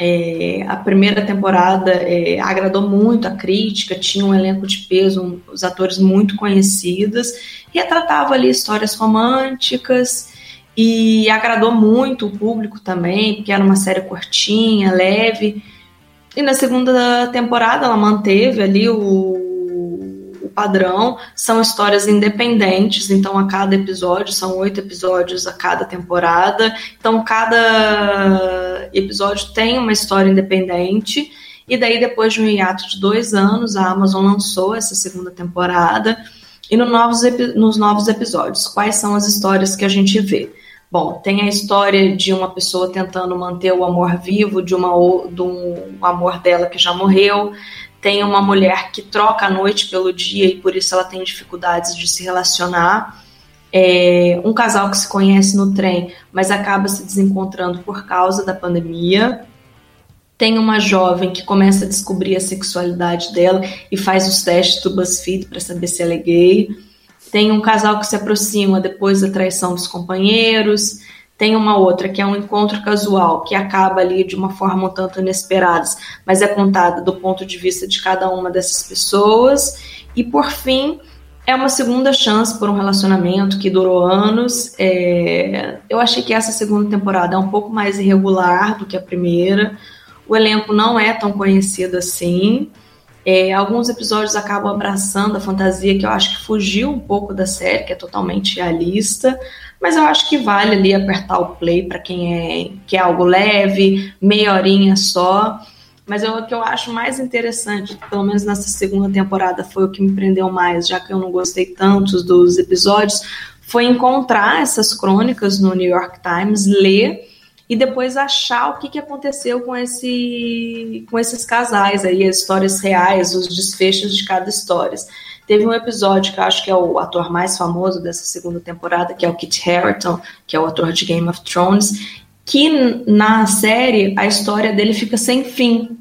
É, a primeira temporada é, agradou muito a crítica, tinha um elenco de peso, um, os atores muito conhecidos, retratava ali histórias românticas e agradou muito o público também, porque era uma série curtinha, leve. E na segunda temporada ela manteve ali o, o padrão, são histórias independentes, então a cada episódio, são oito episódios a cada temporada, então cada episódio tem uma história independente, e daí depois de um hiato de dois anos, a Amazon lançou essa segunda temporada, e no novos nos novos episódios, quais são as histórias que a gente vê? Bom, tem a história de uma pessoa tentando manter o amor vivo, de, uma, de um amor dela que já morreu. tem uma mulher que troca a noite pelo dia e por isso ela tem dificuldades de se relacionar. É, um casal que se conhece no trem, mas acaba se desencontrando por causa da pandemia. Tem uma jovem que começa a descobrir a sexualidade dela e faz os testes do BuzzFeed para saber se ela é gay. Tem um casal que se aproxima depois da traição dos companheiros. Tem uma outra que é um encontro casual, que acaba ali de uma forma um tanto inesperada, mas é contada do ponto de vista de cada uma dessas pessoas. E por fim, é uma segunda chance por um relacionamento que durou anos. É... Eu achei que essa segunda temporada é um pouco mais irregular do que a primeira. O elenco não é tão conhecido assim. É, alguns episódios acabam abraçando a fantasia que eu acho que fugiu um pouco da série, que é totalmente realista. Mas eu acho que vale ali apertar o play para quem é, quer algo leve, meia horinha só. Mas eu, o que eu acho mais interessante, pelo menos nessa segunda temporada, foi o que me prendeu mais, já que eu não gostei tanto dos episódios, foi encontrar essas crônicas no New York Times, ler e depois achar o que, que aconteceu com, esse, com esses casais aí, as histórias reais, os desfechos de cada história. Teve um episódio que eu acho que é o ator mais famoso dessa segunda temporada, que é o Kit Harington, que é o ator de Game of Thrones, que na série a história dele fica sem fim.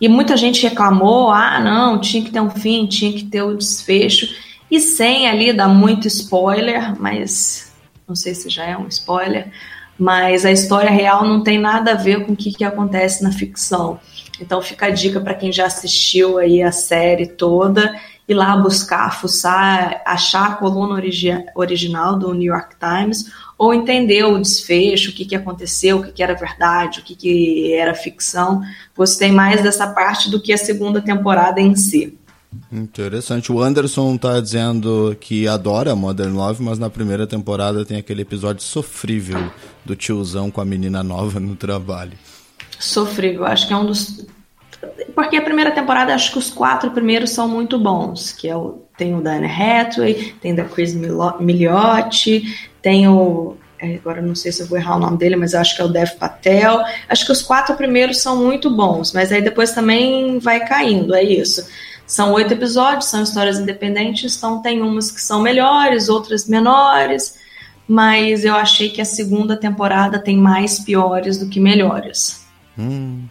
E muita gente reclamou: ah, não, tinha que ter um fim, tinha que ter o um desfecho. E sem ali dar muito spoiler, mas não sei se já é um spoiler, mas a história real não tem nada a ver com o que, que acontece na ficção. Então fica a dica para quem já assistiu aí a série toda ir lá buscar, fuçar, achar a coluna origi original do New York Times ou entender o desfecho, o que, que aconteceu, o que, que era verdade, o que, que era ficção. Gostei mais dessa parte do que a segunda temporada em si. Interessante. O Anderson tá dizendo que adora Modern Love, mas na primeira temporada tem aquele episódio sofrível do tiozão com a menina nova no trabalho. Sofrível, acho que é um dos porque a primeira temporada, acho que os quatro primeiros são muito bons, que é o, tem o Diana Hathaway, tem da Chris Miliotti, tem o é, agora não sei se eu vou errar o nome dele, mas acho que é o Dev Patel. Acho que os quatro primeiros são muito bons, mas aí depois também vai caindo, é isso. São oito episódios, são histórias independentes, então tem umas que são melhores, outras menores, mas eu achei que a segunda temporada tem mais piores do que melhores. Hum.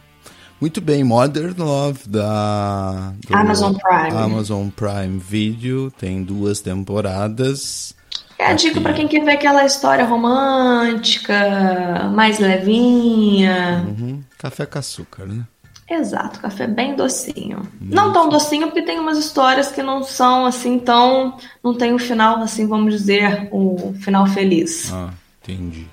Muito bem, Modern Love da Amazon Prime. Amazon Prime Video tem duas temporadas. É a dica para quem quer ver aquela história romântica, mais levinha. Uhum. Café com açúcar, né? Exato, café bem docinho. Nossa. Não tão docinho porque tem umas histórias que não são assim tão, não tem um final assim, vamos dizer, um final feliz. Ah, entendi.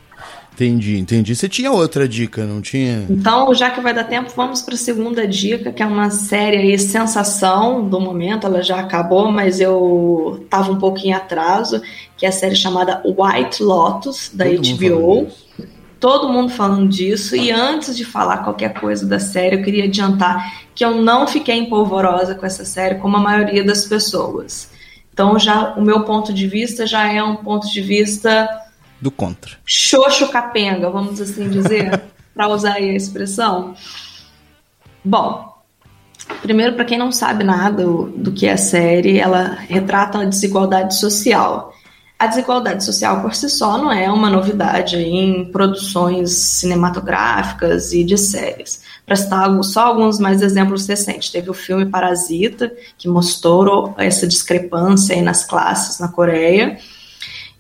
Entendi, entendi. Você tinha outra dica, não tinha? Então, já que vai dar tempo, vamos para a segunda dica, que é uma série aí, sensação do momento. Ela já acabou, mas eu tava um pouquinho atraso, que é a série chamada White Lotus, da Todo HBO. Todo mundo falando disso. E antes de falar qualquer coisa da série, eu queria adiantar que eu não fiquei empolvorosa com essa série, como a maioria das pessoas. Então, já o meu ponto de vista já é um ponto de vista do contra. Xoxo capenga, vamos assim dizer, para usar aí a expressão. Bom, primeiro, para quem não sabe nada do, do que é a série, ela retrata a desigualdade social. A desigualdade social por si só não é uma novidade em produções cinematográficas e de séries. Para citar só alguns mais exemplos recentes, teve o filme Parasita, que mostrou essa discrepância nas classes na Coreia,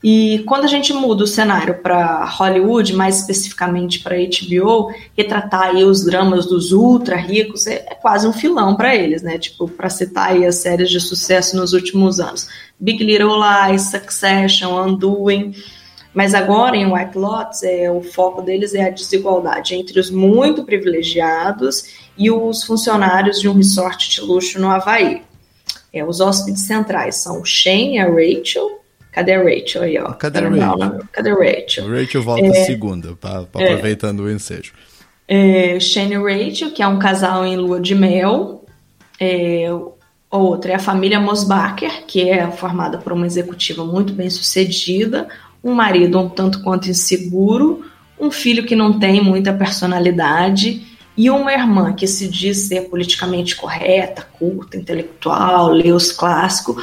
e quando a gente muda o cenário para Hollywood, mais especificamente para HBO, retratar aí os dramas dos ultra ricos é, é quase um filão para eles, né? Tipo, para citar aí as séries de sucesso nos últimos anos: Big Little Lies, Succession, Undoing. Mas agora em White Lotus, é, o foco deles é a desigualdade entre os muito privilegiados e os funcionários de um resort de luxo no Havaí. É, os hóspedes centrais são o Shane e a Rachel, Cadê a Rachel aí, ó? Cadê a Rachel? Cadê a Rachel? Rachel volta é, segunda, pra é, aproveitando o ensejo. É, Shane e Rachel, que é um casal em lua de mel. É, outra é a família Mosbacher, que é formada por uma executiva muito bem sucedida, um marido um tanto quanto inseguro, um filho que não tem muita personalidade e uma irmã que se diz ser politicamente correta, culta, intelectual, lê os clássicos,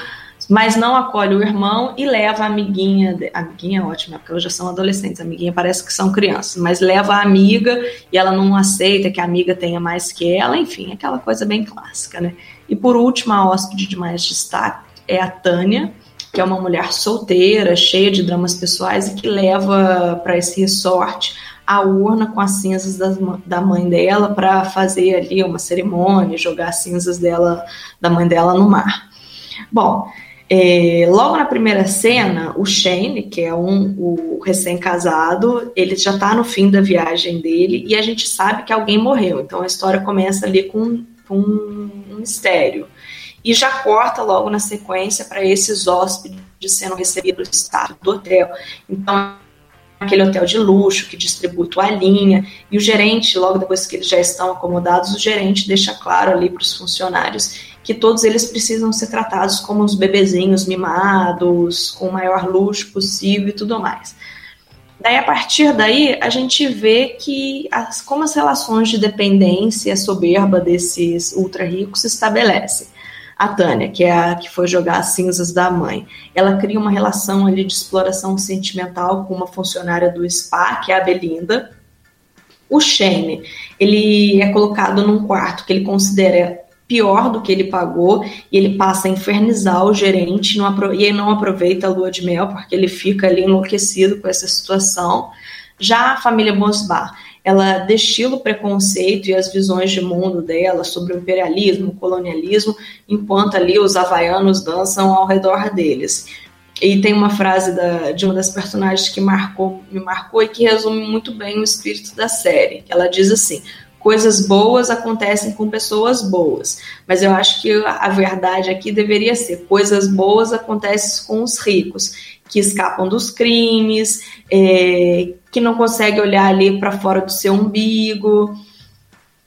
mas não acolhe o irmão e leva a amiguinha, a amiguinha é ótima, porque elas já são adolescentes, a amiguinha parece que são crianças, mas leva a amiga e ela não aceita que a amiga tenha mais que ela, enfim, aquela coisa bem clássica, né? E por último, a hóspede de mais destaque é a Tânia, que é uma mulher solteira, cheia de dramas pessoais e que leva para esse resort a urna com as cinzas da mãe dela para fazer ali uma cerimônia, jogar as cinzas dela, da mãe dela no mar. Bom, é, logo na primeira cena, o Shane, que é um, o recém-casado, ele já está no fim da viagem dele e a gente sabe que alguém morreu. Então a história começa ali com, com um mistério. E já corta logo na sequência para esses hóspedes sendo recebidos no estado do hotel. Então aquele hotel de luxo que distribui toalhinha, e o gerente, logo depois que eles já estão acomodados, o gerente deixa claro ali para os funcionários que todos eles precisam ser tratados como os bebezinhos mimados, com o maior luxo possível e tudo mais. Daí, a partir daí, a gente vê que as, como as relações de dependência soberba desses ultra ricos se estabelecem a Tânia, que é a que foi jogar as cinzas da mãe, ela cria uma relação ali de exploração sentimental com uma funcionária do spa, que é a Belinda. O Shane, ele é colocado num quarto que ele considera pior do que ele pagou e ele passa a infernizar o gerente não, e ele não aproveita a lua de mel porque ele fica ali enlouquecido com essa situação. Já a família Bosbar, ela destila o preconceito e as visões de mundo dela sobre o imperialismo, o colonialismo, enquanto ali os havaianos dançam ao redor deles. E tem uma frase da, de uma das personagens que marcou, me marcou e que resume muito bem o espírito da série. Ela diz assim: coisas boas acontecem com pessoas boas. Mas eu acho que a verdade aqui deveria ser: coisas boas acontecem com os ricos que escapam dos crimes, é, que não consegue olhar ali para fora do seu umbigo.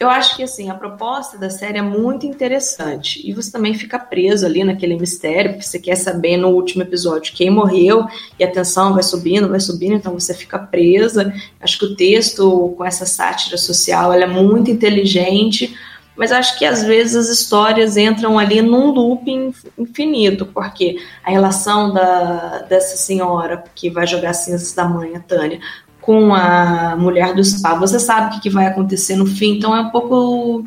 Eu acho que assim a proposta da série é muito interessante e você também fica preso ali naquele mistério porque você quer saber no último episódio quem morreu e a tensão vai subindo, vai subindo, então você fica presa. Acho que o texto com essa sátira social é muito inteligente, mas acho que às vezes as histórias entram ali num looping infinito, porque a relação da, dessa senhora que vai jogar cinzas da mãe, a Tânia, com a mulher do spa, você sabe o que vai acontecer no fim, então é um pouco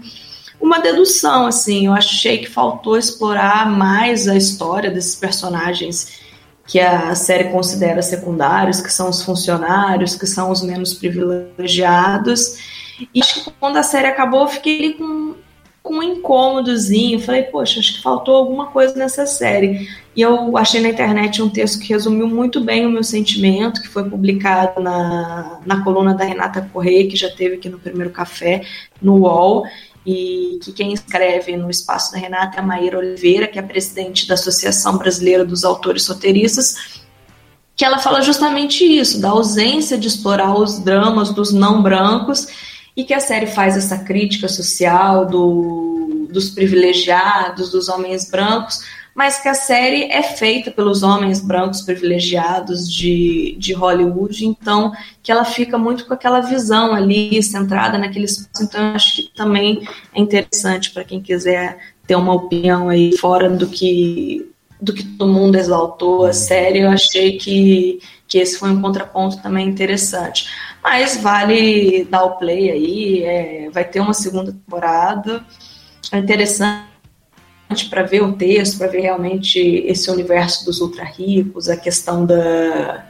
uma dedução, assim, eu achei que faltou explorar mais a história desses personagens que a série considera secundários, que são os funcionários, que são os menos privilegiados, e acho que quando a série acabou, eu fiquei com com um incômodozinho. Falei, poxa, acho que faltou alguma coisa nessa série. E eu achei na internet um texto que resumiu muito bem o meu sentimento, que foi publicado na, na coluna da Renata Correia, que já teve aqui no Primeiro Café, no UOL, e que quem escreve no espaço da Renata é a Maíra Oliveira, que é presidente da Associação Brasileira dos Autores Roteiristas, que ela fala justamente isso, da ausência de explorar os dramas dos não brancos e que a série faz essa crítica social do, dos privilegiados, dos homens brancos, mas que a série é feita pelos homens brancos privilegiados de, de Hollywood, então que ela fica muito com aquela visão ali, centrada naquele espaço, então eu acho que também é interessante para quem quiser ter uma opinião aí fora do que do que todo mundo exaltou a série, eu achei que, que esse foi um contraponto também interessante. Mas vale dar o play aí, é, vai ter uma segunda temporada. É interessante para ver o texto, para ver realmente esse universo dos ultra ricos, a questão da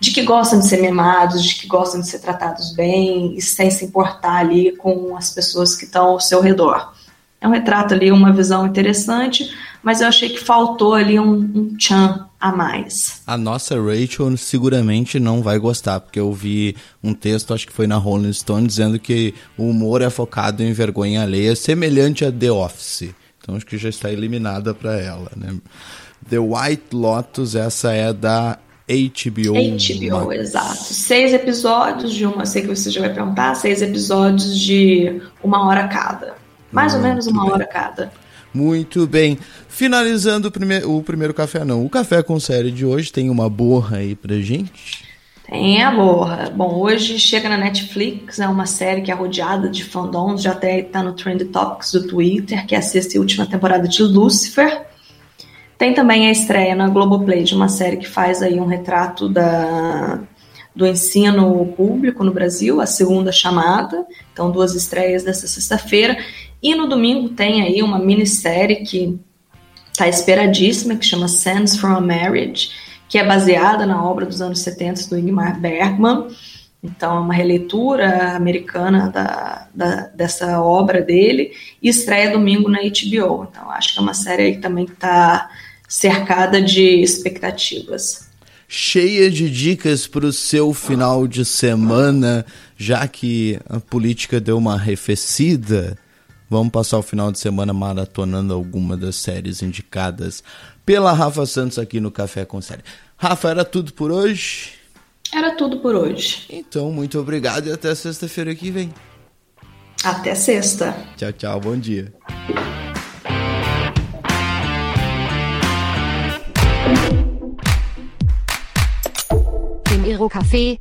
de que gostam de ser mimados, de que gostam de ser tratados bem e sem se importar ali com as pessoas que estão ao seu redor. É um retrato ali, uma visão interessante, mas eu achei que faltou ali um, um tchan a mais. A nossa Rachel seguramente não vai gostar, porque eu vi um texto, acho que foi na Rolling Stone, dizendo que o humor é focado em vergonha alheia, semelhante a The Office. Então acho que já está eliminada para ela, né? The White Lotus, essa é da HBO. HBO, Max. exato. Seis episódios de uma, sei que você já vai perguntar, seis episódios de uma hora cada. Mais Muito ou menos uma bem. hora cada. Muito bem. Finalizando o, prime o primeiro café, não. O café com série de hoje tem uma borra aí pra gente? Tem amor. Bom, hoje chega na Netflix, é uma série que é rodeada de fandoms, já até está no Trend Topics do Twitter, que é a sexta e última temporada de Lucifer. Tem também a estreia na Globoplay de uma série que faz aí um retrato da, do ensino público no Brasil, a segunda chamada. Então, duas estreias dessa sexta-feira. E no domingo tem aí uma minissérie que está esperadíssima, que chama Sands from a Marriage, que é baseada na obra dos anos 70 do Ingmar Bergman. Então, é uma releitura americana da, da, dessa obra dele e estreia domingo na HBO. Então, acho que é uma série que também está cercada de expectativas. Cheia de dicas para o seu final de semana, já que a política deu uma arrefecida. Vamos passar o final de semana maratonando alguma das séries indicadas pela Rafa Santos aqui no Café com Série. Rafa, era tudo por hoje? Era tudo por hoje. Então, muito obrigado e até sexta-feira que vem. Até sexta. Tchau, tchau. Bom dia. Primeiro café.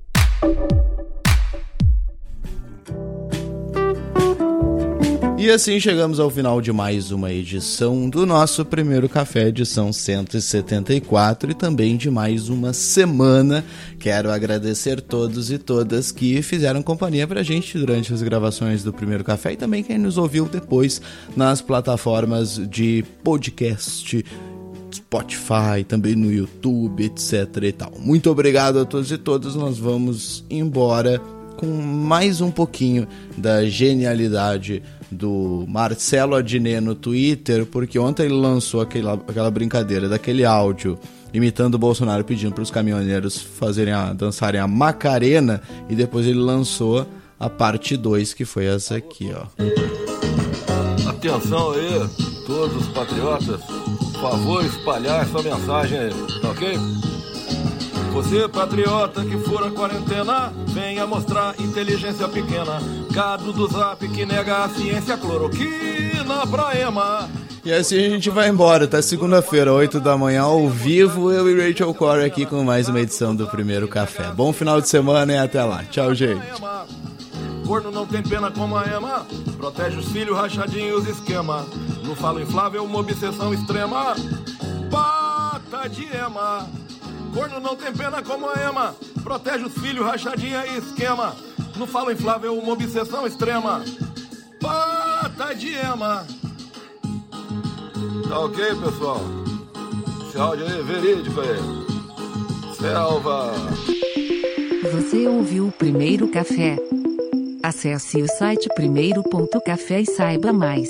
E assim chegamos ao final de mais uma edição do nosso primeiro café, edição 174, e também de mais uma semana. Quero agradecer todos e todas que fizeram companhia pra gente durante as gravações do primeiro café e também quem nos ouviu depois nas plataformas de podcast. Spotify, também no YouTube, etc e tal. Muito obrigado a todos e todas. Nós vamos embora com mais um pouquinho da genialidade do Marcelo Adnet no Twitter, porque ontem ele lançou aquela, aquela brincadeira daquele áudio imitando o Bolsonaro pedindo para os caminhoneiros fazerem a, dançarem a Macarena e depois ele lançou a parte 2, que foi essa aqui, ó. Atenção aí, todos os patriotas, por favor espalhar essa mensagem aí, tá ok? Você, patriota que fura quarentena, venha mostrar inteligência pequena. Gado do zap que nega a ciência cloroquina pra ema. E assim a gente vai embora, tá? Segunda-feira, 8 da manhã, ao vivo, eu e Rachel Corey aqui com mais uma edição do Primeiro Café. Bom final de semana e até lá. Tchau, gente. Corno não tem pena como a Ema, protege os filhos rachadinhos esquema. No falo inflável, uma obsessão extrema. Pata de Ema. Corno não tem pena como a Ema, protege os filhos rachadinha e esquema. No falo inflável, uma obsessão extrema. Pata de Ema. Tá ok, pessoal? Esse áudio aí é verídico aí. Selva. Você ouviu o primeiro café? Acesse o site primeiro.café e saiba mais.